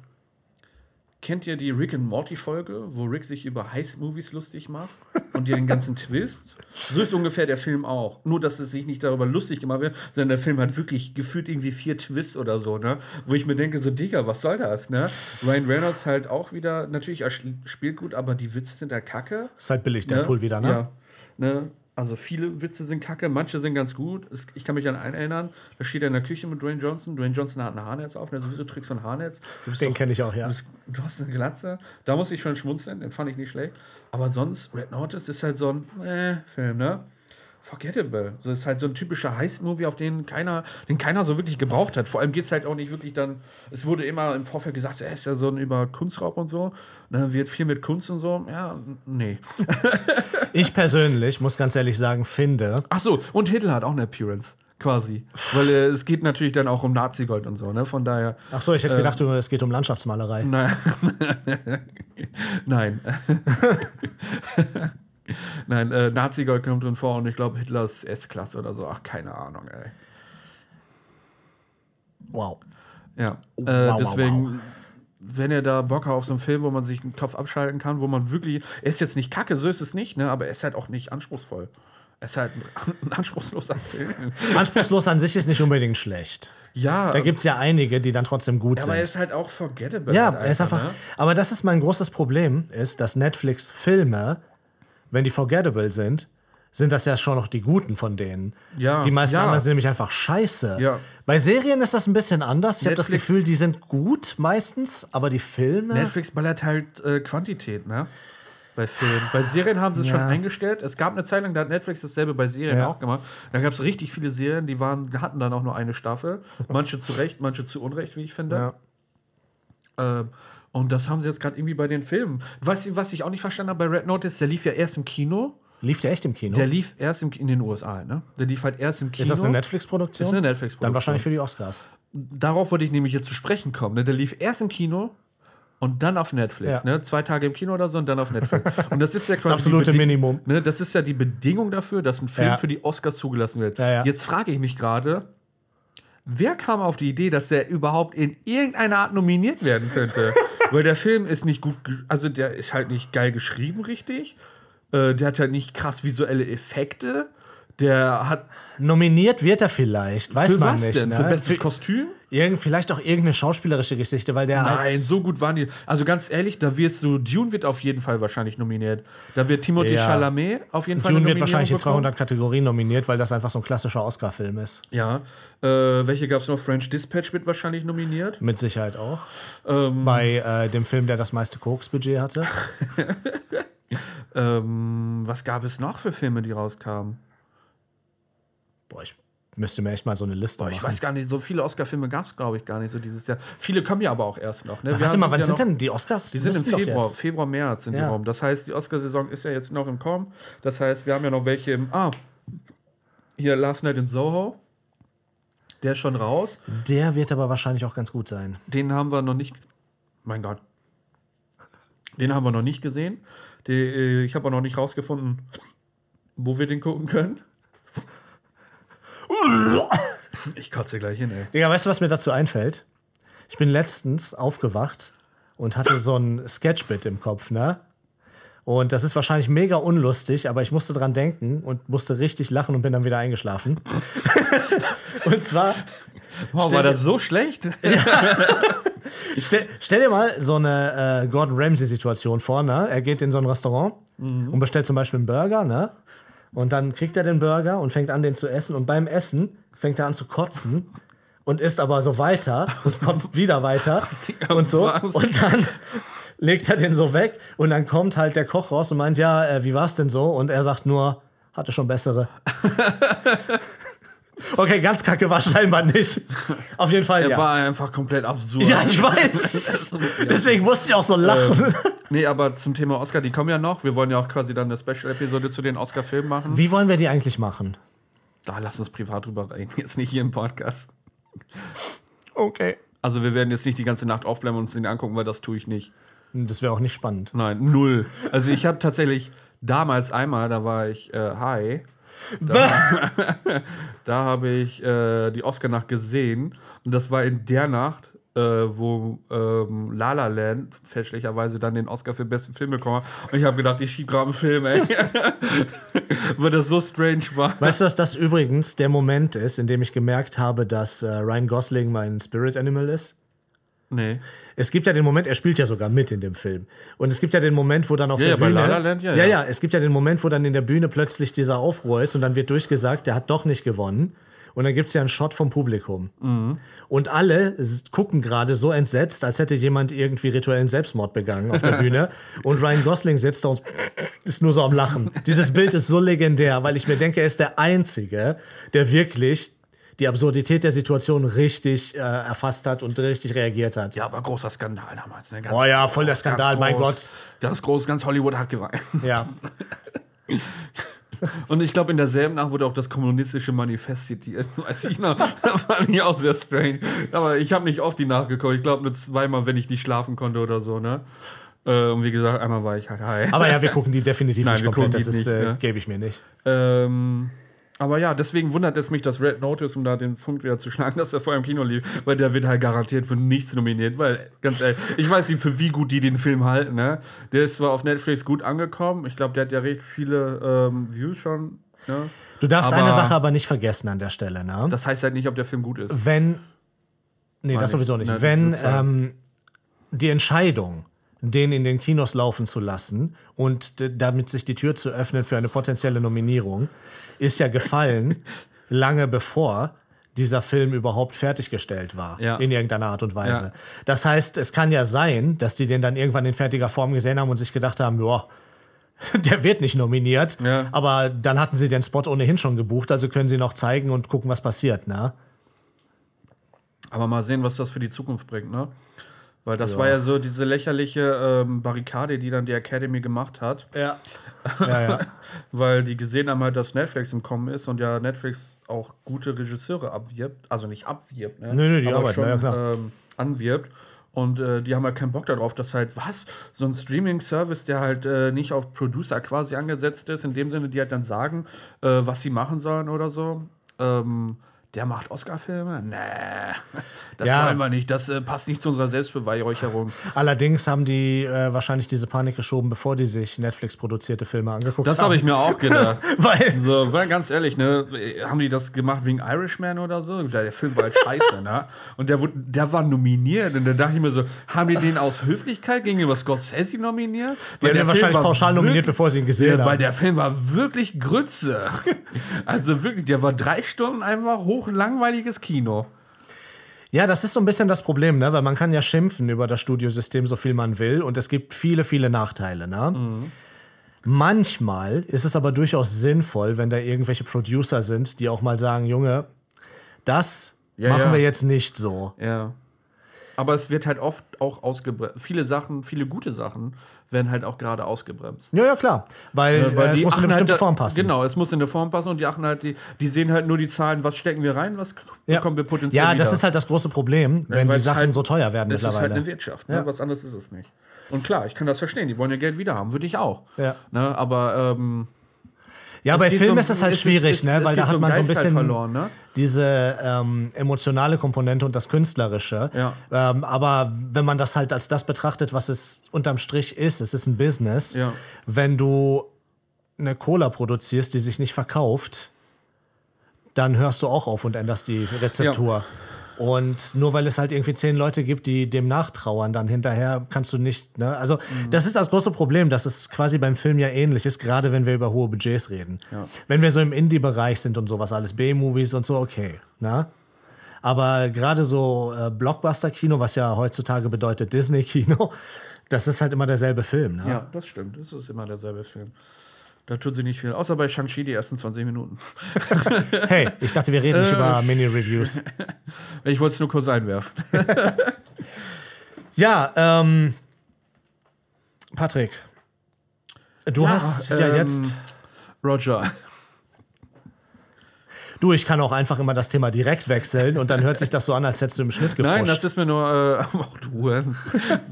kennt ihr die Rick and Morty-Folge, wo Rick sich über Heist-Movies lustig macht und den ganzen Twist? So ist ungefähr der Film auch. Nur, dass es sich nicht darüber lustig gemacht wird, sondern der Film hat wirklich gefühlt irgendwie vier Twists oder so, ne? Wo ich mir denke, so, Digga, was soll das, ne? Ryan Reynolds halt auch wieder, natürlich, er spielt gut, aber die Witze sind halt kacke. Ist halt billig, der Pool wieder, ne? Ja. Ne? Also viele Witze sind kacke, manche sind ganz gut. Es, ich kann mich an einen erinnern, da steht er in der Küche mit Dwayne Johnson. Dwayne Johnson hat ein Haarnetz auf. Er wieso trägst du ein Haarnetz? Den kenne ich auch, ja. Du, bist, du hast eine Glatze. Da muss ich schon schmunzeln, den fand ich nicht schlecht. Aber sonst, Red Notice ist halt so ein äh, Film, ne? Forgettable. So ist halt so ein typischer Heist-Movie, auf den keiner, den keiner so wirklich gebraucht hat. Vor allem geht es halt auch nicht wirklich dann. Es wurde immer im Vorfeld gesagt, er ist ja so ein über Kunstraub und so. Ne, wird viel mit Kunst und so. Ja, nee. Ich persönlich, muss ganz ehrlich sagen, finde, Ach so, und Hitler hat auch eine Appearance. Quasi. Weil äh, es geht natürlich dann auch um Nazi-Gold und so, ne? Von daher. ach so, ich hätte gedacht, du- es geht um Landschaftsmalerei. Nein. Nein. Nein, äh, Nazi-Gold kommt drin vor und ich glaube Hitlers S-Klasse oder so. Ach, keine Ahnung, ey. Wow. Ja. Oh, äh, wow, wow, deswegen, wenn ihr da Bock habt auf so einen Film, wo man sich den Kopf abschalten kann, wo man wirklich. Er ist jetzt nicht kacke, so ist es nicht, ne? Aber er ist halt auch nicht anspruchsvoll. Er ist halt ein, ein anspruchsloser Film. Anspruchslos an sich ist nicht unbedingt schlecht. Ja, Da gibt es ja einige, die dann trotzdem gut aber er sind. ist halt auch forgettable. Ja, halt er ist einfach. ne? Aber das ist mein großes Problem, ist, dass Netflix-Filme, wenn die forgettable sind, sind das ja schon noch die guten von denen. Ja, Die meisten ja. anderen sind nämlich einfach scheiße. Ja. Bei Serien ist das ein bisschen anders. Ich habe das Gefühl, die sind gut meistens, aber die Filme. Netflix ballert halt äh, Quantität, ne? Bei Filmen. Bei Serien haben sie es schon eingestellt. Es gab eine Zeit lang, da hat Netflix dasselbe bei Serien auch gemacht. Da gab es richtig viele Serien, die waren, hatten dann auch nur eine Staffel. Manche zu Recht, manche zu Unrecht, wie ich finde. ja. Ähm, und das haben sie jetzt gerade irgendwie bei den Filmen. Was, was ich auch nicht verstanden habe bei Red Notice, der lief ja erst im Kino. Lief der echt im Kino? Der lief erst im, in den USA, ne? Der lief halt erst im Kino. ist das eine Netflix-Produktion? Ist eine Netflix-Produktion. Dann wahrscheinlich für die Oscars. Darauf wollte ich nämlich jetzt zu sprechen kommen. Ne? Der lief erst im Kino und dann auf Netflix. Ja. Ne? Zwei Tage im Kino oder so und dann auf Netflix. Und das ist ja quasi absolute die Beding- Minimum. Ne? Das ist ja die Bedingung dafür, dass ein Film Ja. für die Oscars zugelassen wird. Ja. Jetzt frage ich mich gerade, wer kam auf die Idee, dass der überhaupt in irgendeiner Art nominiert werden könnte? Weil der Film ist nicht gut, also der ist halt nicht geil geschrieben, richtig. Äh, der hat halt nicht krass visuelle Effekte. Der hat. Nominiert wird er vielleicht, weiß für man was nicht. denn? Ne? Für bestes Kostüm? irgend, vielleicht auch irgendeine schauspielerische Geschichte, weil der Nein, halt. so gut waren die. Also ganz ehrlich, da wirst du, Dune wird auf jeden Fall wahrscheinlich nominiert. Da wird Timothy Ja. Chalamet auf jeden Fall Dune eine wird wahrscheinlich in bekommen. 200 Kategorien nominiert, weil das einfach so ein klassischer Oscar-Film ist. Ja. Äh, welche gab es noch? French Dispatch wird wahrscheinlich nominiert. Mit Sicherheit auch. Ähm, Bei äh, dem Film, der das meiste Koks-Budget hatte. ähm, was gab es noch für Filme, die rauskamen? Boah, ich müsste mir echt mal so eine Liste Boah, ich machen. weiß gar nicht, so viele Oscar-Filme gab es, glaube ich, gar nicht so dieses Jahr. Viele kommen ja aber auch erst noch. Ne? Warte mal, wann ja sind noch- denn die Oscars? Die sind im Februar. Februar, März sind die Ja. rum. Das heißt, die Oscarsaison ist ja jetzt noch im Kommen. Das heißt, wir haben ja noch welche im. Ah, hier Last Night in Soho. Der ist schon raus. Der wird aber wahrscheinlich auch ganz gut sein. Den haben wir noch nicht. Mein Gott. Den haben wir noch nicht gesehen. Die, äh, ich habe auch noch nicht rausgefunden, wo wir den gucken können. Ich kotze gleich hin, ey. Digga, weißt du, was mir dazu einfällt? Ich bin letztens aufgewacht und hatte so ein Sketchbit im Kopf, ne? Und das ist wahrscheinlich mega unlustig, aber ich musste dran denken und musste richtig lachen und bin dann wieder eingeschlafen. und zwar, Wow, war das so schlecht? stell, stell dir mal so eine äh, Gordon Ramsay-Situation vor, ne? Er geht in so ein Restaurant und bestellt zum Beispiel einen Burger, ne? Und dann kriegt er den Burger und fängt an, den zu essen. Und beim Essen fängt er an zu kotzen und isst aber so weiter und kotzt wieder weiter und so. Und dann legt er den so weg und dann kommt halt der Koch raus und meint, ja, äh, wie war's denn so? Und er sagt nur, hatte schon bessere. okay, ganz kacke war scheinbar nicht. Auf jeden Fall, Er ja. war einfach komplett absurd. Ja, ich weiß. Deswegen musste ich auch so lachen. Nee, aber zum Thema Oscar, die kommen ja noch. Wir wollen ja auch quasi dann eine Special-Episode zu den Oscar-Filmen machen. Wie wollen wir die eigentlich machen? Da lass uns privat drüber reden, jetzt nicht hier im Podcast. Okay. Also wir werden jetzt nicht die ganze Nacht aufbleiben und uns den angucken, weil das tue ich nicht. Das wäre auch nicht spannend. Nein, null. Also ich habe tatsächlich damals einmal, da war ich äh, high, da, da habe ich äh, die Oscar-Nacht gesehen und das war in der Nacht, äh, wo ähm, La La Land fälschlicherweise dann den Oscar für den besten Film bekommen hat. Und ich habe gedacht, ich schieb gerade einen Film, ey. Weil das so strange war. Weißt du, dass das übrigens der Moment ist, in dem ich gemerkt habe, dass äh, Ryan Gosling mein Spirit Animal ist? Nee. Es gibt ja den Moment, er spielt ja sogar mit in dem Film. Und es gibt ja den Moment, wo dann auf Ja, der ja, bei Bühne. La La Land, ja, ja, ja. Es gibt ja den Moment, wo dann in der Bühne plötzlich dieser Aufruhr ist und dann wird durchgesagt, der hat doch nicht gewonnen. Und dann gibt es ja einen Shot vom Publikum. Und alle gucken gerade so entsetzt, als hätte jemand irgendwie rituellen Selbstmord begangen auf der Bühne. Und Ryan Gosling sitzt da und ist nur so am Lachen. Dieses Bild ist so legendär, weil ich mir denke, er ist der Einzige, der wirklich die Absurdität der Situation richtig äh, erfasst hat und richtig reagiert hat. Ja, aber großer Skandal damals. Ne? Oh ja, voll der Skandal, mein groß, Gott. Ganz groß, ganz Hollywood hat geweint. Ja. Und ich glaube, in derselben Nacht wurde auch das kommunistische Manifest zitiert. Weiß ich noch. Das fand ich auch sehr strange. Aber ich habe nicht oft die nachgeguckt. Ich glaube nur zweimal, wenn ich nicht schlafen konnte oder so, ne? Äh, Und wie gesagt, einmal war ich halt high. Aber ja, wir gucken die definitiv Nein, nicht wir komplett. gucken Das ist, nicht, äh, ne? gebe ich mir nicht. Ähm, aber ja, deswegen wundert es mich, dass Red Notice, um da den Punkt wieder zu schlagen, dass er vorher im Kino lief, weil der wird halt garantiert für nichts nominiert, weil, ganz ehrlich, ich weiß nicht, für wie gut die den Film halten, ne? Der ist zwar auf Netflix gut angekommen, ich glaube, der hat ja recht viele ähm, Views schon, ne? Du darfst Aber- eine Sache aber nicht vergessen an der Stelle. Ne? Das heißt halt nicht, ob der Film gut ist. Wenn. Nee, Meine das sowieso nicht. ich. Ne, Wenn wird's ähm, die Entscheidung, den in den Kinos laufen zu lassen und damit sich die Tür zu öffnen für eine potenzielle Nominierung, ist ja gefallen, lange bevor dieser Film überhaupt fertiggestellt war. Ja. In irgendeiner Art und Weise. Ja. Das heißt, es kann ja sein, dass die den dann irgendwann in fertiger Form gesehen haben und sich gedacht haben, ja, der wird nicht nominiert. Ja. Aber dann hatten sie den Spot ohnehin schon gebucht, also können sie noch zeigen und gucken, was passiert. Ne? Aber mal sehen, was das für die Zukunft bringt, ne? Weil das war ja so diese lächerliche ähm, Barrikade, die dann die Academy gemacht hat. Ja. Ja, ja. weil die gesehen haben halt, dass Netflix im Kommen ist und ja Netflix auch gute Regisseure abwirbt, also nicht abwirbt, ne? Nö, nö, die aber arbeiten, schon ja, klar. Ähm, anwirbt. Und äh, die haben halt keinen Bock darauf, dass halt, was? So ein Streaming-Service, der halt äh, nicht auf Producer quasi angesetzt ist, in dem Sinne, die halt dann sagen, äh, was sie machen sollen oder so. Ähm, der macht Oscar-Filme? Nee, das Ja. wollen wir nicht. Das äh, passt nicht zu unserer Selbstbeweihräucherung. Allerdings haben die äh, wahrscheinlich diese Panik geschoben, bevor die sich Netflix-produzierte Filme angeguckt Das haben. habe ich mir auch gedacht. Weil, So, weil ganz ehrlich, ne, haben die das gemacht wegen Irishman oder so? Der, Film war halt scheiße, ne? Und der, wurde, der war nominiert. Und da dachte ich mir so, haben die den aus Höflichkeit gegenüber Scorsese nominiert? die haben der den wahrscheinlich pauschal nominiert, bevor sie ihn gesehen der, Weil haben. der Film war wirklich Grütze. also wirklich, der war drei Stunden einfach hochlangweiliges Kino. Ja, das ist so ein bisschen das Problem, ne? weil man kann ja schimpfen über das Studiosystem, so viel man will. Und es gibt viele, viele Nachteile. Ne? Mhm. Manchmal ist es aber durchaus sinnvoll, wenn da irgendwelche Producer sind, die auch mal sagen, Junge, das Ja, machen ja. wir jetzt nicht so. Ja. Aber es wird halt oft auch ausgebremst. Viele Sachen, viele gute Sachen werden halt auch gerade ausgebremst. Ja, ja, klar. Weil, äh, es muss in eine bestimmte halt, Form passen. Genau, es muss in eine Form passen und die achten halt, die, die sehen halt nur die Zahlen, was stecken wir rein, was Ja, bekommen wir potenziell ja wieder. das ist halt das große Problem, wenn weil die Sachen halt- so teuer werden Das ist halt mittlerweile. eine Wirtschaft, ne? Ja. was anderes ist es nicht. Und klar, ich kann das verstehen, die wollen ja Geld wieder haben, würde ich auch. Ja. Ne? Aber ähm, Ja, bei Filmen so- ist es halt ist- schwierig, es- ne? weil da hat man so ein halt bisschen verloren, ne? diese ähm, emotionale Komponente und das Künstlerische. Ja. Ähm, aber wenn man das halt als das betrachtet, was es unterm Strich ist, es ist ein Business. Ja. Wenn du eine Cola produzierst, die sich nicht verkauft, dann hörst du auch auf und änderst die Rezeptur. Und nur weil es halt irgendwie zehn Leute gibt, die dem nachtrauern, dann hinterher kannst du nicht. Ne? Also, Mhm. das ist das große Problem, dass es quasi beim Film ja ähnlich ist, gerade wenn wir über hohe Budgets reden. Ja. Wenn wir so im Indie-Bereich sind und sowas alles, B-Movies und so, okay. Ne? Aber gerade so äh, Blockbuster-Kino, was ja heutzutage bedeutet Disney-Kino, das ist halt immer derselbe Film. Ne? ja, das stimmt, das ist immer derselbe Film. Da tut sie nicht viel, außer bei Shang-Chi die ersten 20 Minuten. Hey, ich dachte, wir reden nicht Äh, über Mini-Reviews. Ich wollte es nur kurz einwerfen. Ja, ähm, Patrick, du hast ja ähm, jetzt. Roger. Du, ich kann auch einfach immer das Thema direkt wechseln und dann hört sich das so an, als hättest du im Schnitt gefuscht. Nein, das ist mir nur, äh, oh, du, äh,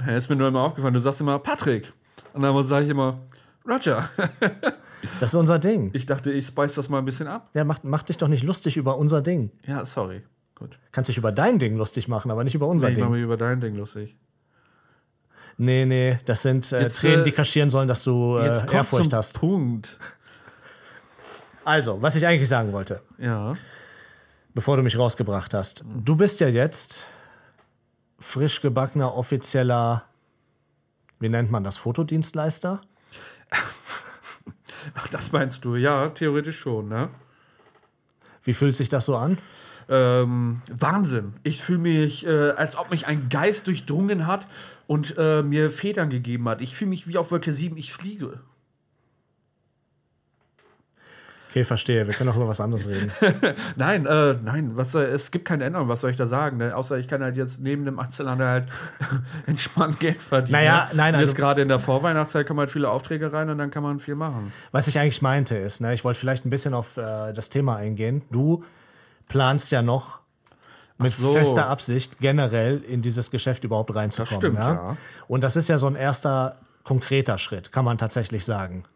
das ist mir nur immer aufgefallen. Du sagst immer Patrick. Und dann sage ich immer Roger. das ist unser Ding. Ich dachte, ich spice das mal ein bisschen ab. Ja, mach, mach dich doch nicht lustig über unser Ding. Ja, sorry. Gut. Kannst dich über dein Ding lustig machen, aber nicht über unser Nee, ich mache Ding. mich über dein Ding lustig. Nee, nee, das sind äh, Jetzt, Tränen, äh, die kaschieren sollen, dass du Jetzt äh, kommt Ehrfurcht zum hast. Punkt. Also, was ich eigentlich sagen wollte, Ja. bevor du mich rausgebracht hast. Du bist ja jetzt frisch gebackener offizieller, wie nennt man das, Fotodienstleister? Ach, das meinst du? Ja, theoretisch schon, ne? Wie fühlt sich das so an? Ähm, Wahnsinn. Ich fühle mich, äh, als ob mich ein Geist durchdrungen hat und äh, mir Federn gegeben hat. Ich fühle mich wie auf Wolke 7, ich fliege. Okay, verstehe. Wir können auch über was anderes reden. Nein, äh, nein, was soll, es gibt keine Änderung, was soll ich da sagen? Ne? Außer ich kann halt jetzt neben dem Einzelhandel halt entspannt Geld verdienen. Naja, ne? nein, also- Jetzt gerade in der Vorweihnachtszeit kommen halt viele Aufträge rein und dann kann man viel machen. Was ich eigentlich meinte ist, ne, ich wollte vielleicht ein bisschen auf äh, das Thema eingehen. Du planst ja noch mit so. fester Absicht generell in dieses Geschäft überhaupt reinzukommen. Das stimmt, ja? ja. Und das ist ja so ein erster konkreter Schritt, kann man tatsächlich sagen.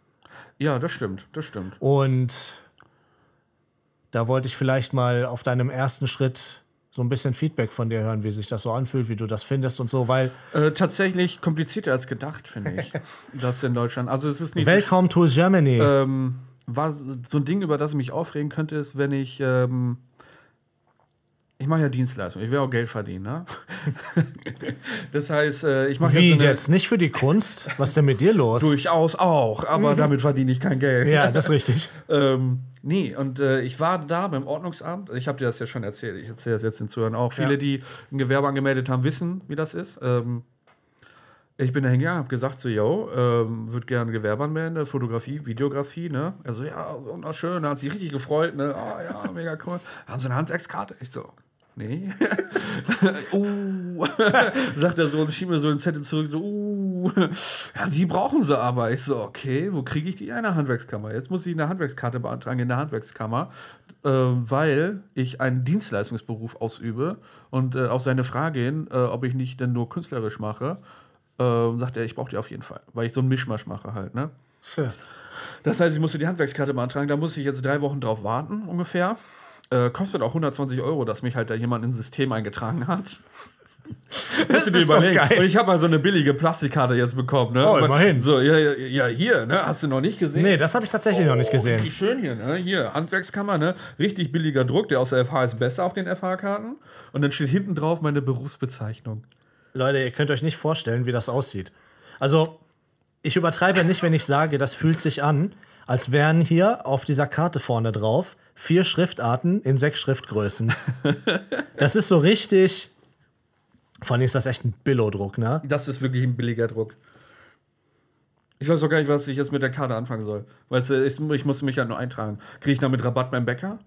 Ja, das stimmt, das stimmt. Und da wollte ich vielleicht mal auf deinem ersten Schritt so ein bisschen Feedback von dir hören, wie sich das so anfühlt, wie du das findest und so, weil Äh, tatsächlich komplizierter als gedacht, finde ich. das in Deutschland. Also es ist nicht so Welcome to Germany. Ähm, war so ein Ding, über das ich mich aufregen könnte, ist, wenn ich. Ähm, ich mache ja Dienstleistung, ich will auch Geld verdienen, ne? das heißt, äh, ich mache wie jetzt? Nicht für die Kunst? Was ist denn mit dir los? Durchaus auch, aber damit verdiene ich kein Geld. Mhm. Ja, das ist richtig. Ähm, nee, und äh, ich war da beim Ordnungsamt. Ich habe dir das ja schon erzählt. Ich erzähle das jetzt den Zuhörern auch. Viele, Ja. die ein Gewerbe angemeldet haben, wissen, wie das ist. Ähm, ich bin da hingegangen, habe gesagt, so, yo, ähm, würde gerne Gewerbe anmelden, ne? Fotografie, Videografie, ne? Also, ja, wunderschön. Da hat sich richtig gefreut, ne? Ah, ja, mega cool. Haben Sie eine Handwerkskarte? Ich so, nee. uh, sagt er so und schiebt mir so einen Zettel zurück, so, uh, ja, Sie brauchen sie aber. Ich so, okay, wo kriege ich die? In der Handwerkskammer. Jetzt muss ich eine Handwerkskarte beantragen in der Handwerkskammer, äh, weil ich einen Dienstleistungsberuf ausübe und äh, auf seine Frage hin, äh, ob ich nicht denn nur künstlerisch mache, äh, sagt er, ich brauche die auf jeden Fall, weil ich so einen Mischmasch mache halt, ne? Tja. Das heißt, ich musste die Handwerkskarte beantragen. Da muss ich jetzt drei Wochen drauf warten, ungefähr. Äh, kostet auch 120 Euro, dass mich halt da jemand ins System eingetragen hat. Das ist überlegen. geil. Und ich habe mal so eine billige Plastikkarte jetzt bekommen. Ne? Oh, immerhin. So, ja, ja, hier, ne? Hast du noch nicht gesehen? Nee, das habe ich tatsächlich noch nicht Oh, gesehen. Richtig schön hier, ne? Hier, Handwerkskammer, ne? Richtig billiger Druck. Der aus der FH ist besser auf den FH-Karten. Und dann steht hinten drauf meine Berufsbezeichnung. Leute, ihr könnt euch nicht vorstellen, wie das aussieht. Also, ich übertreibe nicht, wenn ich sage, das fühlt sich an, als wären hier auf dieser Karte vorne drauf vier Schriftarten in sechs Schriftgrößen. Das ist so richtig. Vor allem ist das echt ein Billo-Druck, ne? Das ist wirklich ein billiger Druck. Ich weiß auch gar nicht, was ich jetzt mit der Karte anfangen soll. Weißt du, ich, ich muss mich ja nur eintragen. Kriege ich damit Rabatt beim Bäcker?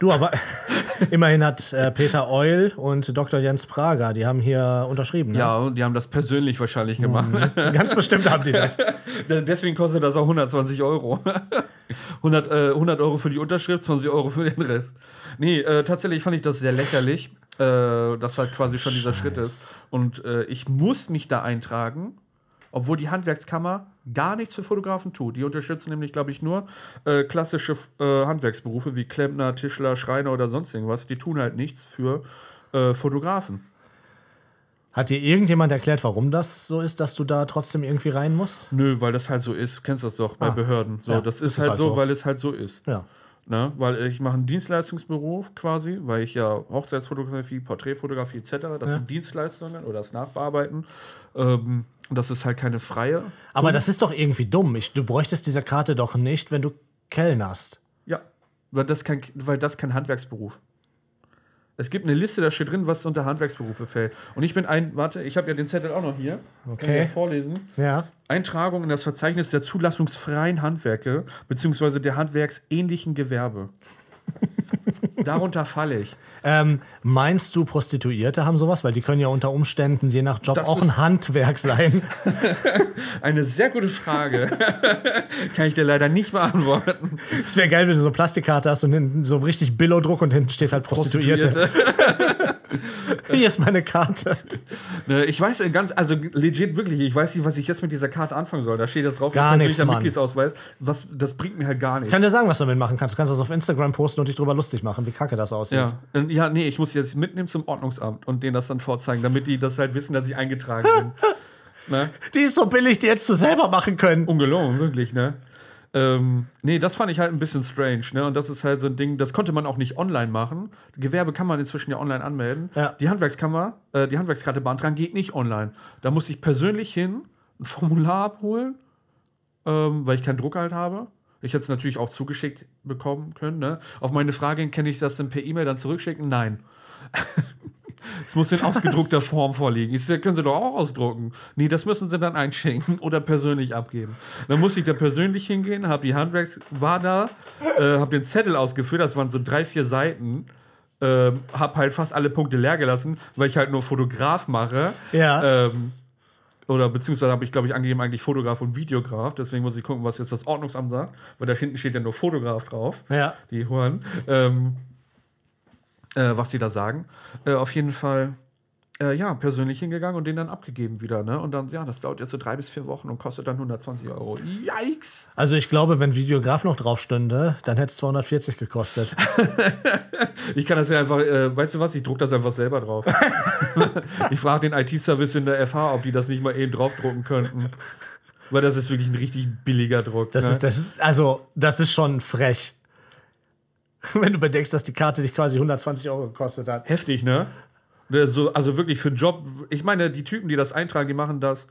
Du, aber immerhin hat äh, Peter Eul und Dr. Jens Prager, die haben hier unterschrieben. Ne? Ja, und die haben das persönlich wahrscheinlich gemacht. Ganz bestimmt haben die das. Deswegen kostet das auch 120 Euro. 100, äh, 100 Euro für die Unterschrift, 20 Euro für den Rest. Nee, äh, tatsächlich fand ich das sehr lächerlich, äh, dass halt quasi schon dieser Schritt ist. Und äh, ich muss mich da eintragen, obwohl die Handwerkskammer gar nichts für Fotografen tut. Die unterstützen nämlich, glaube ich, nur äh, klassische äh, Handwerksberufe wie Klempner, Tischler, Schreiner oder sonst irgendwas. Die tun halt nichts für äh, Fotografen. Hat dir irgendjemand erklärt, warum das so ist, dass du da trotzdem irgendwie rein musst? Nö, weil das halt so ist. Kennst du das doch bei Ah. Behörden. So, Ja, das ist ist halt halt so, so. weil es halt so ist. Ja. Ne? Weil ich mache einen Dienstleistungsberuf quasi, weil ich ja Hochzeitsfotografie, Porträtfotografie etc., das Ja. sind Dienstleistungen oder das Nachbearbeiten. Ähm, das ist halt keine freie. Aber das ist doch irgendwie dumm. Ich, du bräuchtest diese Karte doch nicht, wenn du kellnerst. Ja, weil das kein, weil das kein Handwerksberuf. Es gibt eine Liste, da steht drin, was unter Handwerksberufe fällt. Und ich bin ein, warte, ich habe ja den Zettel auch noch hier. Kann ich Okay. ja vorlesen. Ja. Eintragung in das Verzeichnis der zulassungsfreien Handwerke beziehungsweise der handwerksähnlichen Gewerbe. Darunter falle ich. Ähm, meinst du, Prostituierte haben sowas? Weil die können ja unter Umständen je nach Job Das auch ein Handwerk sein. Eine sehr gute Frage. Kann ich dir leider nicht beantworten. Es wäre geil, wenn du so eine Plastikkarte hast und hinten so richtig Billo-Druck und hinten steht halt Prostituierte. Hier ist meine Karte. Ne, Ich weiß ganz, also legit wirklich, ich weiß nicht, was ich jetzt mit dieser Karte anfangen soll. Da steht das drauf, Gar nichts, Mann. Mitgliedsausweis. Was, das bringt mir halt gar Ich nichts. kann dir sagen, was du damit machen kannst. Du kannst das auf Instagram posten und dich drüber lustig machen, wie kacke das aussieht. Ja, ja, nee, ich muss jetzt mitnehmen zum Ordnungsamt und denen das dann vorzeigen, damit die das halt wissen, dass ich eingetragen bin. ne? Die ist so billig, die hättest du selber machen können. Ungelogen, wirklich, ne? Ähm, nee, das fand ich halt ein bisschen strange, ne? Und das ist halt so ein Ding, das konnte man auch nicht online machen. Gewerbe kann man inzwischen ja online anmelden. Ja. Die Handwerkskammer, äh, die Handwerkskarte beantragen geht nicht online. Da muss ich persönlich hin, ein Formular abholen, ähm, weil ich keinen Druck halt habe. Ich hätte es natürlich auch zugeschickt bekommen können. Ne? Auf meine Frage hin, kann ich das dann per E-Mail dann zurückschicken? Nein. Es muss in ausgedruckter Form vorliegen. Ich sag, können Sie doch auch ausdrucken. Nee, das müssen Sie dann einschenken oder persönlich abgeben. Dann muss ich da persönlich hingehen, habe die Handwerks, war da, äh, habe den Zettel ausgefüllt, das waren so drei, vier Seiten. Äh, habe halt fast alle Punkte leer gelassen, weil ich halt nur Fotograf mache. Ja. Ähm, oder beziehungsweise habe ich, glaube ich, angegeben eigentlich Fotograf und Videograf. Deswegen muss ich gucken, was jetzt das Ordnungsamt sagt. Weil da hinten steht ja nur Fotograf drauf. Ja. Die Huren. Ähm, äh, was die da sagen. Äh, auf jeden Fall, äh, ja, persönlich hingegangen und den dann abgegeben wieder. Ne? Und dann, ja, das dauert jetzt so drei bis vier Wochen und kostet dann 120 Euro. Yikes! Also ich glaube, wenn Videograf noch drauf stünde, dann hätte es 240 gekostet. Ich kann das ja einfach, äh, weißt du was, ich druck das einfach selber drauf. ich frage den IT-Service in der FH, ob die das nicht mal eben draufdrucken könnten. Weil das ist wirklich ein richtig billiger Druck. Das ne? ist, das ist, also, das ist schon frech. Wenn du bedenkst, dass die Karte dich quasi 120 Euro gekostet hat. Heftig, ne? So, also wirklich für einen Job. Ich meine, die Typen, die das eintragen, die machen das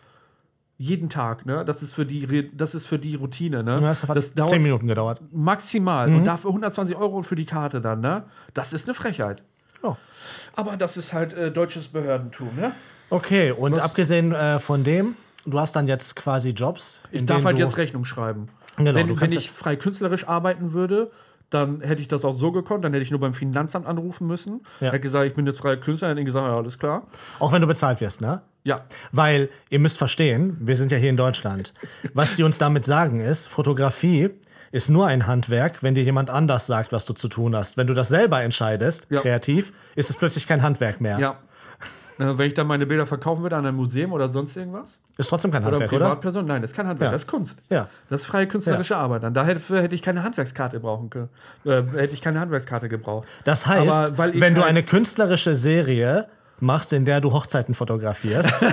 jeden Tag, ne? Das ist für die, das ist für die Routine, ne? Das hat das 10 Minuten gedauert. maximal. Und dafür 120 Euro für die Karte dann, ne? Das ist eine Frechheit. Ja. Aber das ist halt äh, deutsches Behördentum, ne? Okay, und Was- abgesehen äh, von dem, du hast dann jetzt quasi Jobs. Ich darf halt jetzt Rechnung schreiben. Genau, du wenn wenn ich frei künstlerisch arbeiten würde, dann hätte ich das auch so gekonnt, dann hätte ich nur beim Finanzamt anrufen müssen. Ja. Hätte gesagt, ich bin jetzt freier Künstler, hätte gesagt, ja, alles klar. Auch wenn du bezahlt wirst, ne? Ja, Weil ihr müsst verstehen, wir sind ja hier in Deutschland. Was die uns damit sagen ist, Fotografie ist nur ein Handwerk, wenn dir jemand anders sagt, was du zu tun hast. Wenn du das selber entscheidest, Ja. kreativ, ist es plötzlich kein Handwerk mehr. ja. Äh, wenn ich dann meine Bilder verkaufen würde an ein Museum oder sonst irgendwas? Ist trotzdem kein Oder Handwerk, oder? Privatperson? Nein, das ist kein Handwerk, Ja. das ist Kunst. Ja. Das ist freie künstlerische Arbeit. Dann dafür hätte ich keine Handwerkskarte brauchen können. Äh, hätte ich keine Handwerkskarte gebraucht. Das heißt, Aber wenn du halt- eine künstlerische Serie machst, in der du Hochzeiten fotografierst,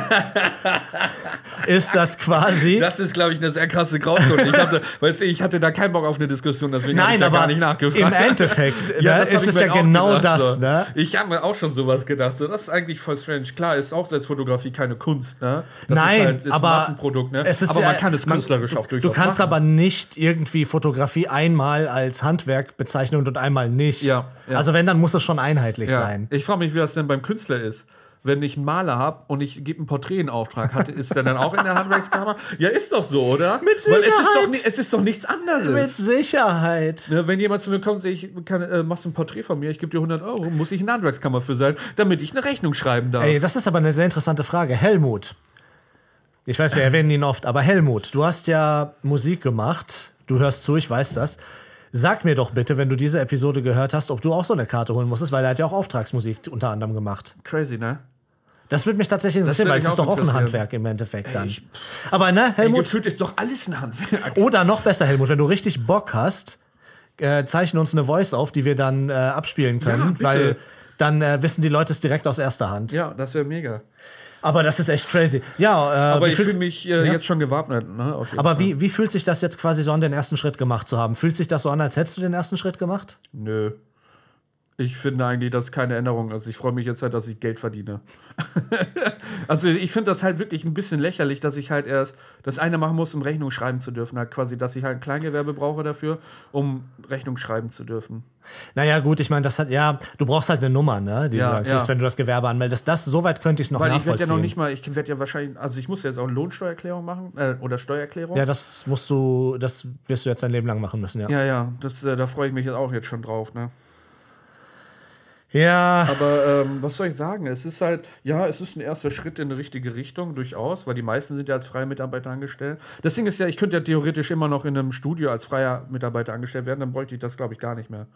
ist das quasi. Das ist, glaube ich, eine sehr krasse Grauzone. Ich hatte, weißt du, ich hatte da keinen Bock auf eine Diskussion, deswegen habe ich da aber gar nicht nachgefragt. im Endeffekt Ja, ne, das hab ist es ja genau gedacht, das. Ne? Ich habe mir auch schon sowas gedacht. So, das ist eigentlich voll strange. Klar, ist auch Selbstfotografie keine Kunst. Ne? Das Nein, ist halt, ist aber ein Massenprodukt. Ne? es ist aber ja, man kann es künstlerisch auch durchaus Du kannst machen. aber nicht irgendwie Fotografie einmal als Handwerk bezeichnen und einmal nicht. Ja, ja. Also wenn, dann muss es schon einheitlich ja. sein. Ich frage mich, wie das denn beim Künstler ist. Wenn ich einen Maler habe und ich gebe einen Porträt in Auftrag, hat, ist der dann auch in der Handwerkskammer? Ja, ist doch so, oder? Mit Weil es ist, doch, Sicherheit. es ist doch nichts anderes. Mit Sicherheit. Ne, wenn jemand zu mir kommt und sagt, ich kann, äh, machst ein Porträt von mir, ich gebe dir 100 Euro, muss ich in der Handwerkskammer für sein, damit ich eine Rechnung schreiben darf. Ey, das ist aber eine sehr interessante Frage. Helmut. Ich weiß, wir erwähnen ihn oft, aber Helmut, du hast ja Musik gemacht. Du hörst zu, ich weiß das. Sag mir doch bitte, wenn du diese Episode gehört hast, ob du auch so eine Karte holen musstest, weil er hat ja auch Auftragsmusik unter anderem gemacht. Crazy, ne? Das würde mich tatsächlich interessieren, weil es ist doch auch ein. Handwerk im Endeffekt dann. ich- Aber ne, Helmut, gefühlt ist doch alles ein Handwerk. oder noch besser, Helmut, wenn du richtig Bock hast, äh, zeichne uns eine Voice auf, die wir dann äh, abspielen können, bitte. weil dann äh, wissen die Leute es direkt aus erster Hand. Ja, das wäre mega. Aber das ist echt crazy. Ja, äh, Aber ich fühle mich äh, Ja. jetzt schon gewappnet. Ne? Aber wie, wie fühlt sich das jetzt quasi so an, den ersten Schritt gemacht zu haben? Fühlt sich das so an, als hättest du den ersten Schritt gemacht? Nö. Ich finde eigentlich, dass keine Änderung ist. Ich freue mich jetzt halt, dass ich Geld verdiene. also ich finde das halt wirklich ein bisschen lächerlich, dass ich halt erst das eine machen muss, um Rechnung schreiben zu dürfen. Halt quasi, dass ich halt ein Kleingewerbe brauche dafür, um Rechnung schreiben zu dürfen. Naja, gut, ich meine, das hat, ja, du brauchst halt eine Nummer, ne, die Ja, du dann kriegst, ja. wenn du das Gewerbe anmeldest. Das, soweit könnte ich es noch Weil ich nachvollziehen. werde ja noch nicht mal, ich werde ja wahrscheinlich, also ich muss ja jetzt auch eine Lohnsteuererklärung machen äh, oder Steuererklärung. ja, das musst du, das wirst du jetzt dein Leben lang machen müssen, ja. ja, ja, das, äh, da freue ich mich jetzt auch jetzt schon drauf, ne? Ja, Aber ähm, was soll ich sagen? Es ist halt, ja, es ist ein erster Schritt in eine richtige Richtung, durchaus, weil die meisten sind ja als freie Mitarbeiter angestellt. Das Ding ist ja, ich könnte ja theoretisch immer noch in einem Studio als freier Mitarbeiter angestellt werden, dann bräuchte ich das, glaube ich, gar nicht mehr.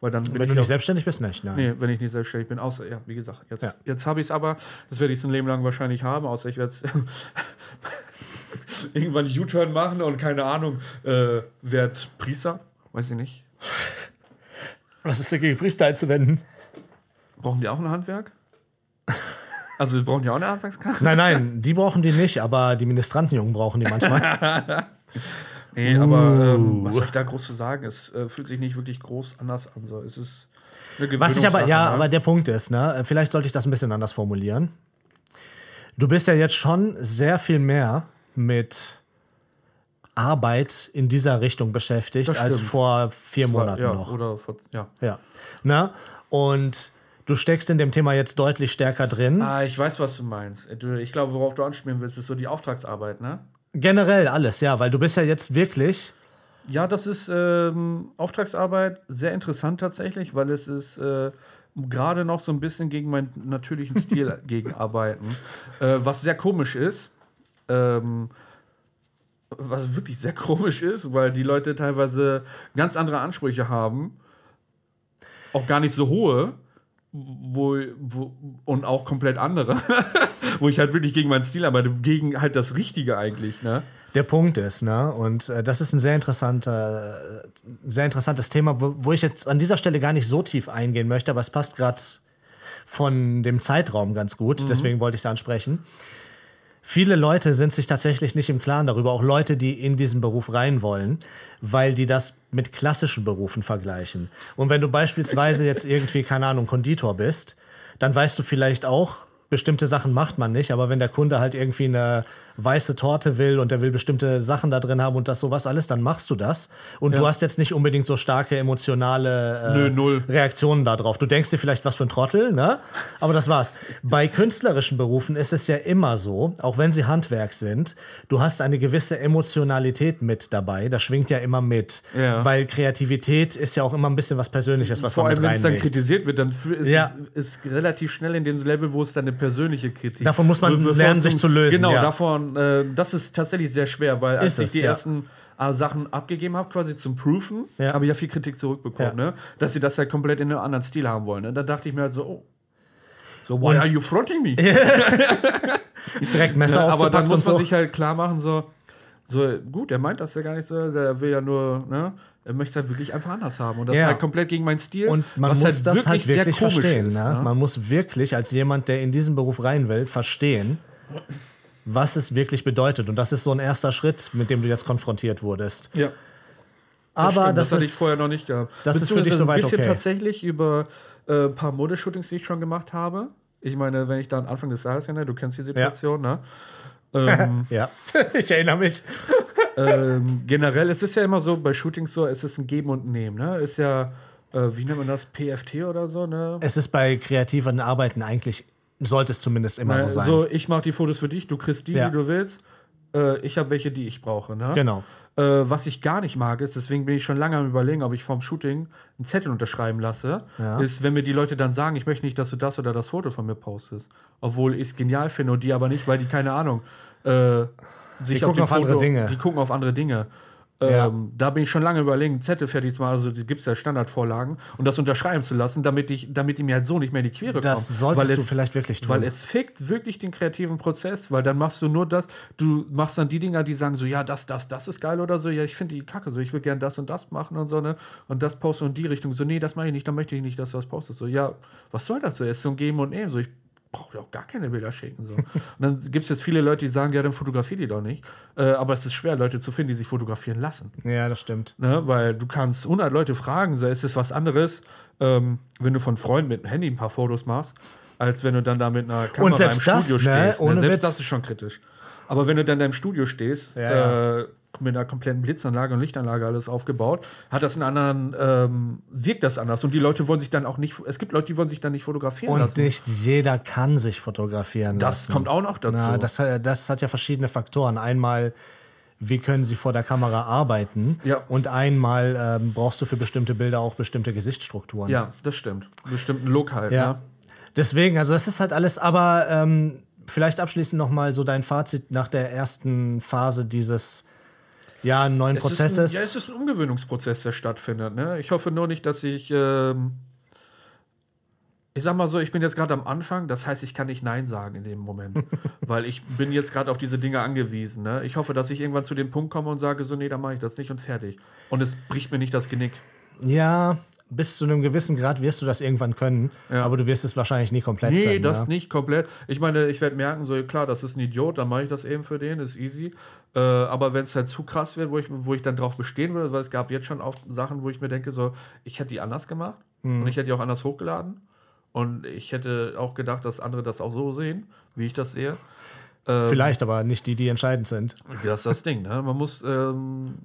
Weil dann wenn ich du nicht selbstständig bist, nicht, nein. Nee, wenn ich nicht selbstständig bin, außer, ja, wie gesagt, jetzt, Ja. jetzt habe ich es aber, das werde ich ein Leben lang wahrscheinlich haben, außer ich werde es irgendwann U-Turn machen und keine Ahnung, äh, werde Priester, weiß ich nicht. Was ist dagegen, Priester einzuwenden? Brauchen die auch ein Handwerk? Also, wir brauchen ja auch eine Handwerkskarte? Nein, nein, die brauchen die nicht, aber die Ministrantenjungen brauchen die manchmal. Nee, aber ähm, Uh. was soll ich da groß zu sagen? Es äh, fühlt sich nicht wirklich groß anders an. So. Es ist Was ich aber, ja, ne? aber der Punkt ist, ne, vielleicht sollte ich das ein bisschen anders formulieren. Du bist ja jetzt schon sehr viel mehr mit Arbeit in dieser Richtung beschäftigt als vor vier war- Monaten ja, noch. Oder vor, ja. Ja. Na? Und du steckst in dem Thema jetzt deutlich stärker drin. Ah, ich weiß, was du meinst. Ich glaube, worauf du anspielen willst, ist so die Auftragsarbeit, ne? Generell alles, ja, weil du bist ja jetzt wirklich. Ja, das ist ähm, Auftragsarbeit sehr interessant tatsächlich, weil es ist äh, gerade noch so ein bisschen gegen meinen natürlichen Stil gegenarbeiten. Äh, was sehr komisch ist. Ähm, was wirklich sehr komisch ist, weil die Leute teilweise ganz andere Ansprüche haben. Auch gar nicht so hohe. Wo, wo, und auch komplett andere, wo ich halt wirklich gegen meinen Stil arbeite, gegen halt das Richtige eigentlich, ne? der Punkt ist, ne? Und äh, das ist ein sehr interessanter, äh, sehr interessantes Thema, wo, wo ich jetzt an dieser Stelle gar nicht so tief eingehen möchte, aber es passt gerade von dem Zeitraum ganz gut, deswegen wollte ich es ansprechen. Viele Leute sind sich tatsächlich nicht im Klaren darüber, auch Leute, die in diesen Beruf rein wollen, weil die das mit klassischen Berufen vergleichen. Und wenn du beispielsweise jetzt irgendwie, keine Ahnung, Konditor bist, dann weißt du vielleicht auch, bestimmte Sachen macht man nicht, aber wenn der Kunde halt irgendwie eine weiße Torte will und der will bestimmte Sachen da drin haben und das sowas alles, dann machst du das. Und du Ja. hast jetzt nicht unbedingt so starke emotionale äh, Nö, null. Reaktionen darauf. Du denkst dir vielleicht, was für ein Trottel, ne? Aber das war's. Bei künstlerischen Berufen ist es ja immer so, auch wenn sie Handwerk sind, du hast eine gewisse Emotionalität mit dabei. Das schwingt ja immer mit. Ja. Weil Kreativität ist ja auch immer ein bisschen was Persönliches, was Vor man allem, wenn es dann kritisiert wird, dann ist Ja. es ist relativ schnell in dem Level, wo es dann eine persönliche Kritik Davon muss man lernen, sich zu lösen, Genau, ja. Äh, das ist tatsächlich sehr schwer, weil als Ist ich es, die ja. ersten äh, Sachen abgegeben habe, quasi zum Proofen, Ja. habe ich ja viel Kritik zurückbekommen, Ja. ne? dass sie das halt komplett in einem anderen Stil haben wollen. Ne? Da dachte ich mir halt so, oh, so, why Und- are you fronting me? Ist direkt Messer Ja, aber ausgepackt dann muss man so. sich halt klar machen, so, so, gut, er meint das ja gar nicht so, der will ja nur, ne, er möchte es halt wirklich einfach anders haben. Und das Ja. ist halt komplett gegen meinen Stil. Und man muss das halt wirklich verstehen. ist, ne? Man muss wirklich als jemand, der in diesen Beruf rein will, verstehen, was es wirklich bedeutet. Und das ist so ein erster Schritt, mit dem du jetzt konfrontiert wurdest. Ja. Aber stimmt, das, hatte ist ich vorher noch nicht gehabt. das ist für dich soweit ein bisschen okay. tatsächlich über äh, ein paar Modeshootings, die ich schon gemacht habe. Ich meine, wenn ich dann Anfang des Jahres, ja, ne, du kennst die Situation, ne? Ähm, Ja, ich erinnere mich. ähm, generell, es ist ja immer so, bei Shootings so, es ist ein Geben und Nehmen, ne? Ist ja, äh, wie nennt man das, PFT oder so, ne? Es ist bei kreativen Arbeiten eigentlich, sollte es zumindest immer so Äh, sein. So, ich mache die Fotos für dich, du kriegst die, Ja. die du willst. Äh, ich habe welche, die ich brauche, ne? Genau. Äh, was ich gar nicht mag, ist, deswegen bin ich schon lange am überlegen, ob ich vorm Shooting einen Zettel unterschreiben lasse, Ja. ist, wenn mir die Leute dann sagen, ich möchte nicht, dass du das oder das Foto von mir postest. Obwohl ich es genial finde und die aber nicht, weil die, keine Ahnung, äh, sich Die gucken dem auf andere Dinge. Die gucken auf andere Dinge. Ja. Ähm, da bin ich schon lange überlegen, Zettel fertig zu machen, also die gibt es ja Standardvorlagen, und das unterschreiben zu lassen, damit, ich, damit die mir halt so nicht mehr in die Quere Das kommen. solltest Weil du es- vielleicht wirklich tun. Weil es fickt wirklich den kreativen Prozess, weil dann machst du nur das, du machst dann die Dinger, die sagen so, ja, das, das, das ist geil oder so, ja, ich finde die kacke, so, ich will gern das und das machen und so, ne, und das posten in die Richtung, so, nee, das mache ich nicht, dann möchte ich nicht, dass du das postest, so, ja, was soll das so, es ist so ein Geben und Nehmen, so, ich brauche dir auch gar keine Bilder schicken, so. und dann gibt es jetzt viele Leute, die sagen, ja, dann fotografier die doch nicht, äh, aber es ist schwer, Leute zu finden, die sich fotografieren lassen. ja, das stimmt. Ne? Weil du kannst 100 Leute fragen, so ist es was anderes, ähm, wenn du von Freunden mit dem Handy ein paar Fotos machst, als wenn du dann da mit einer Kamera im das, Studio ne? stehst. Ohne Selbst Witz. das ist schon kritisch. Aber wenn du dann da im Studio stehst, Ja, äh, mit einer kompletten Blitzanlage und Lichtanlage alles aufgebaut, hat das einen anderen, ähm, wirkt das anders. Und die Leute wollen sich dann auch nicht, es gibt Leute, die wollen sich dann nicht fotografieren Und lassen. nicht jeder kann sich fotografieren das lassen. kommt auch noch dazu. Na, das, hat- das hat ja verschiedene Faktoren. Einmal, wie können sie vor der Kamera arbeiten? Ja. Und einmal ähm, brauchst du für bestimmte Bilder auch bestimmte Gesichtsstrukturen. ja, das stimmt. Bestimmten Look halt. Ja. Ne? Deswegen, also das ist halt alles, aber ähm, vielleicht abschließend nochmal so dein Fazit nach der ersten Phase dieses ja, neuen Es ist Prozesses. Ein, ja, es ist ein Umgewöhnungsprozess, der stattfindet. Ne? Ich hoffe nur nicht, dass ich. Ähm, ich sag mal so, ich bin jetzt gerade am Anfang, das heißt, ich kann nicht Nein sagen in dem Moment. weil ich bin jetzt gerade auf diese Dinge angewiesen. Ne? Ich hoffe, dass ich irgendwann zu dem Punkt komme und sage, so, nee, dann mache ich das nicht und fertig. Und es bricht mir nicht das Genick. ja, bis zu einem gewissen Grad wirst du das irgendwann können, Ja. aber du wirst es wahrscheinlich nie komplett Nee, können. das ja. nicht komplett. Ich meine, ich werde merken, so klar, das ist ein Idiot, dann mache ich das eben für den, ist easy. Äh, aber wenn es halt zu krass wird, wo ich, wo ich dann drauf bestehen würde, weil es gab jetzt schon oft Sachen, wo ich mir denke, so, ich hätte die anders gemacht Mhm. und ich hätte die auch anders hochgeladen. Und ich hätte auch gedacht, dass andere das auch so sehen, wie ich das sehe. Ähm, Vielleicht, aber nicht die, die entscheidend sind. Das ist das Ding, ne? Man muss ähm,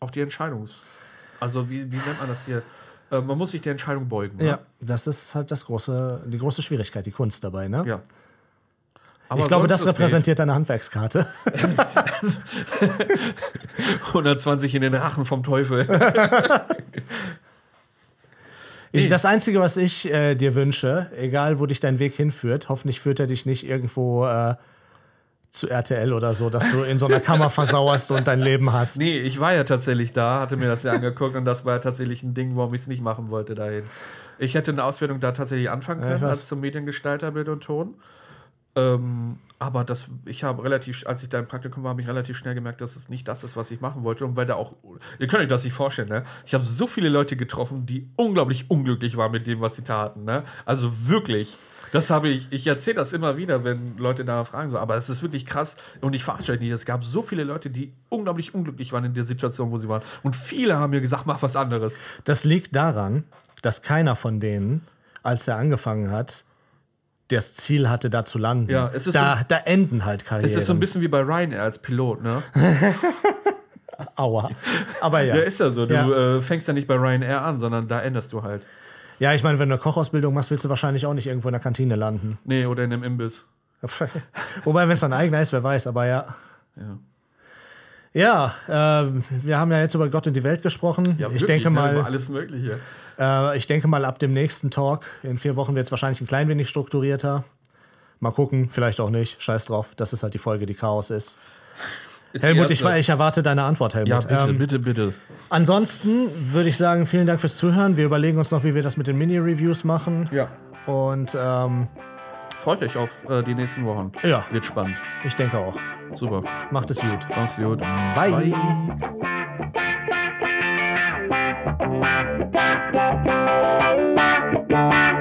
auch die Entscheidungs... Also, wie, wie nennt man das hier? Äh, man muss sich der Entscheidung beugen. Ne? Ja, das ist halt das große, die große Schwierigkeit, die Kunst dabei. Ne? ja. ich glaube, das repräsentiert deine Handwerkskarte. nicht. 120 in den Rachen vom Teufel. Ich, das Einzige, was ich äh, dir wünsche, egal wo dich dein Weg hinführt, hoffentlich führt er dich nicht irgendwo äh, zu RTL oder so, dass du in so einer Kammer versauerst und dein Leben hast. Nee, ich war ja tatsächlich da, hatte mir das ja angeguckt und das war ja tatsächlich ein Ding, warum ich es nicht machen wollte dahin. Ich hätte eine Ausbildung da tatsächlich anfangen Ja, können, weiß. als zum Mediengestalter Bild und Ton. Ähm, aber das, ich habe relativ, als ich da im Praktikum war, habe ich relativ schnell gemerkt, dass es nicht das ist, was ich machen wollte. Und weil da auch, ihr könnt euch das nicht vorstellen, ne? Ich habe so viele Leute getroffen, die unglaublich unglücklich waren mit dem, was sie taten, ne? Also wirklich. Das habe ich, ich erzähle das immer wieder, wenn Leute da fragen, so, aber es ist wirklich krass und ich verarsche euch nicht. Es gab so viele Leute, die unglaublich unglücklich waren in der Situation, wo sie waren. Und viele haben mir gesagt, mach was anderes. Das liegt daran, dass keiner von denen, als er angefangen hat, das Ziel hatte, da zu landen. Ja, es ist da, so- da enden halt Karrieren. Es ist so ein bisschen wie bei Ryanair als Pilot, ne? Aua. Aber ja. Ja, ist ja so. Du Ja. Äh, fängst ja nicht bei Ryanair an, sondern da änderst du halt. Ja, ich meine, wenn du eine Kochausbildung machst, willst du wahrscheinlich auch nicht irgendwo in der Kantine landen. Nee, oder in einem Imbiss. Wobei, wenn es dein eigener ist, wer weiß, aber ja. Ja. Ja, ähm, wir haben ja jetzt über Gott und die Welt gesprochen. Ja, ich, wirklich, denke ne, über mal, alles Mögliche. äh, ich denke mal, ab dem nächsten Talk in vier Wochen wird es wahrscheinlich ein klein wenig strukturierter. Mal gucken, vielleicht auch nicht. Scheiß drauf. Das ist halt die Folge, die Chaos ist. Helmut, ich, ich erwarte deine Antwort, Helmut. Ja, bitte, Ähm, bitte, bitte. Ansonsten würde ich sagen, vielen Dank fürs Zuhören. Wir überlegen uns noch, wie wir das mit den Mini-Reviews machen. Ja. Und ähm, Freut euch auf äh, die nächsten Wochen. Ja. Wird spannend. ich denke auch. Super. Macht es gut. Mach's gut. Bye. Bye.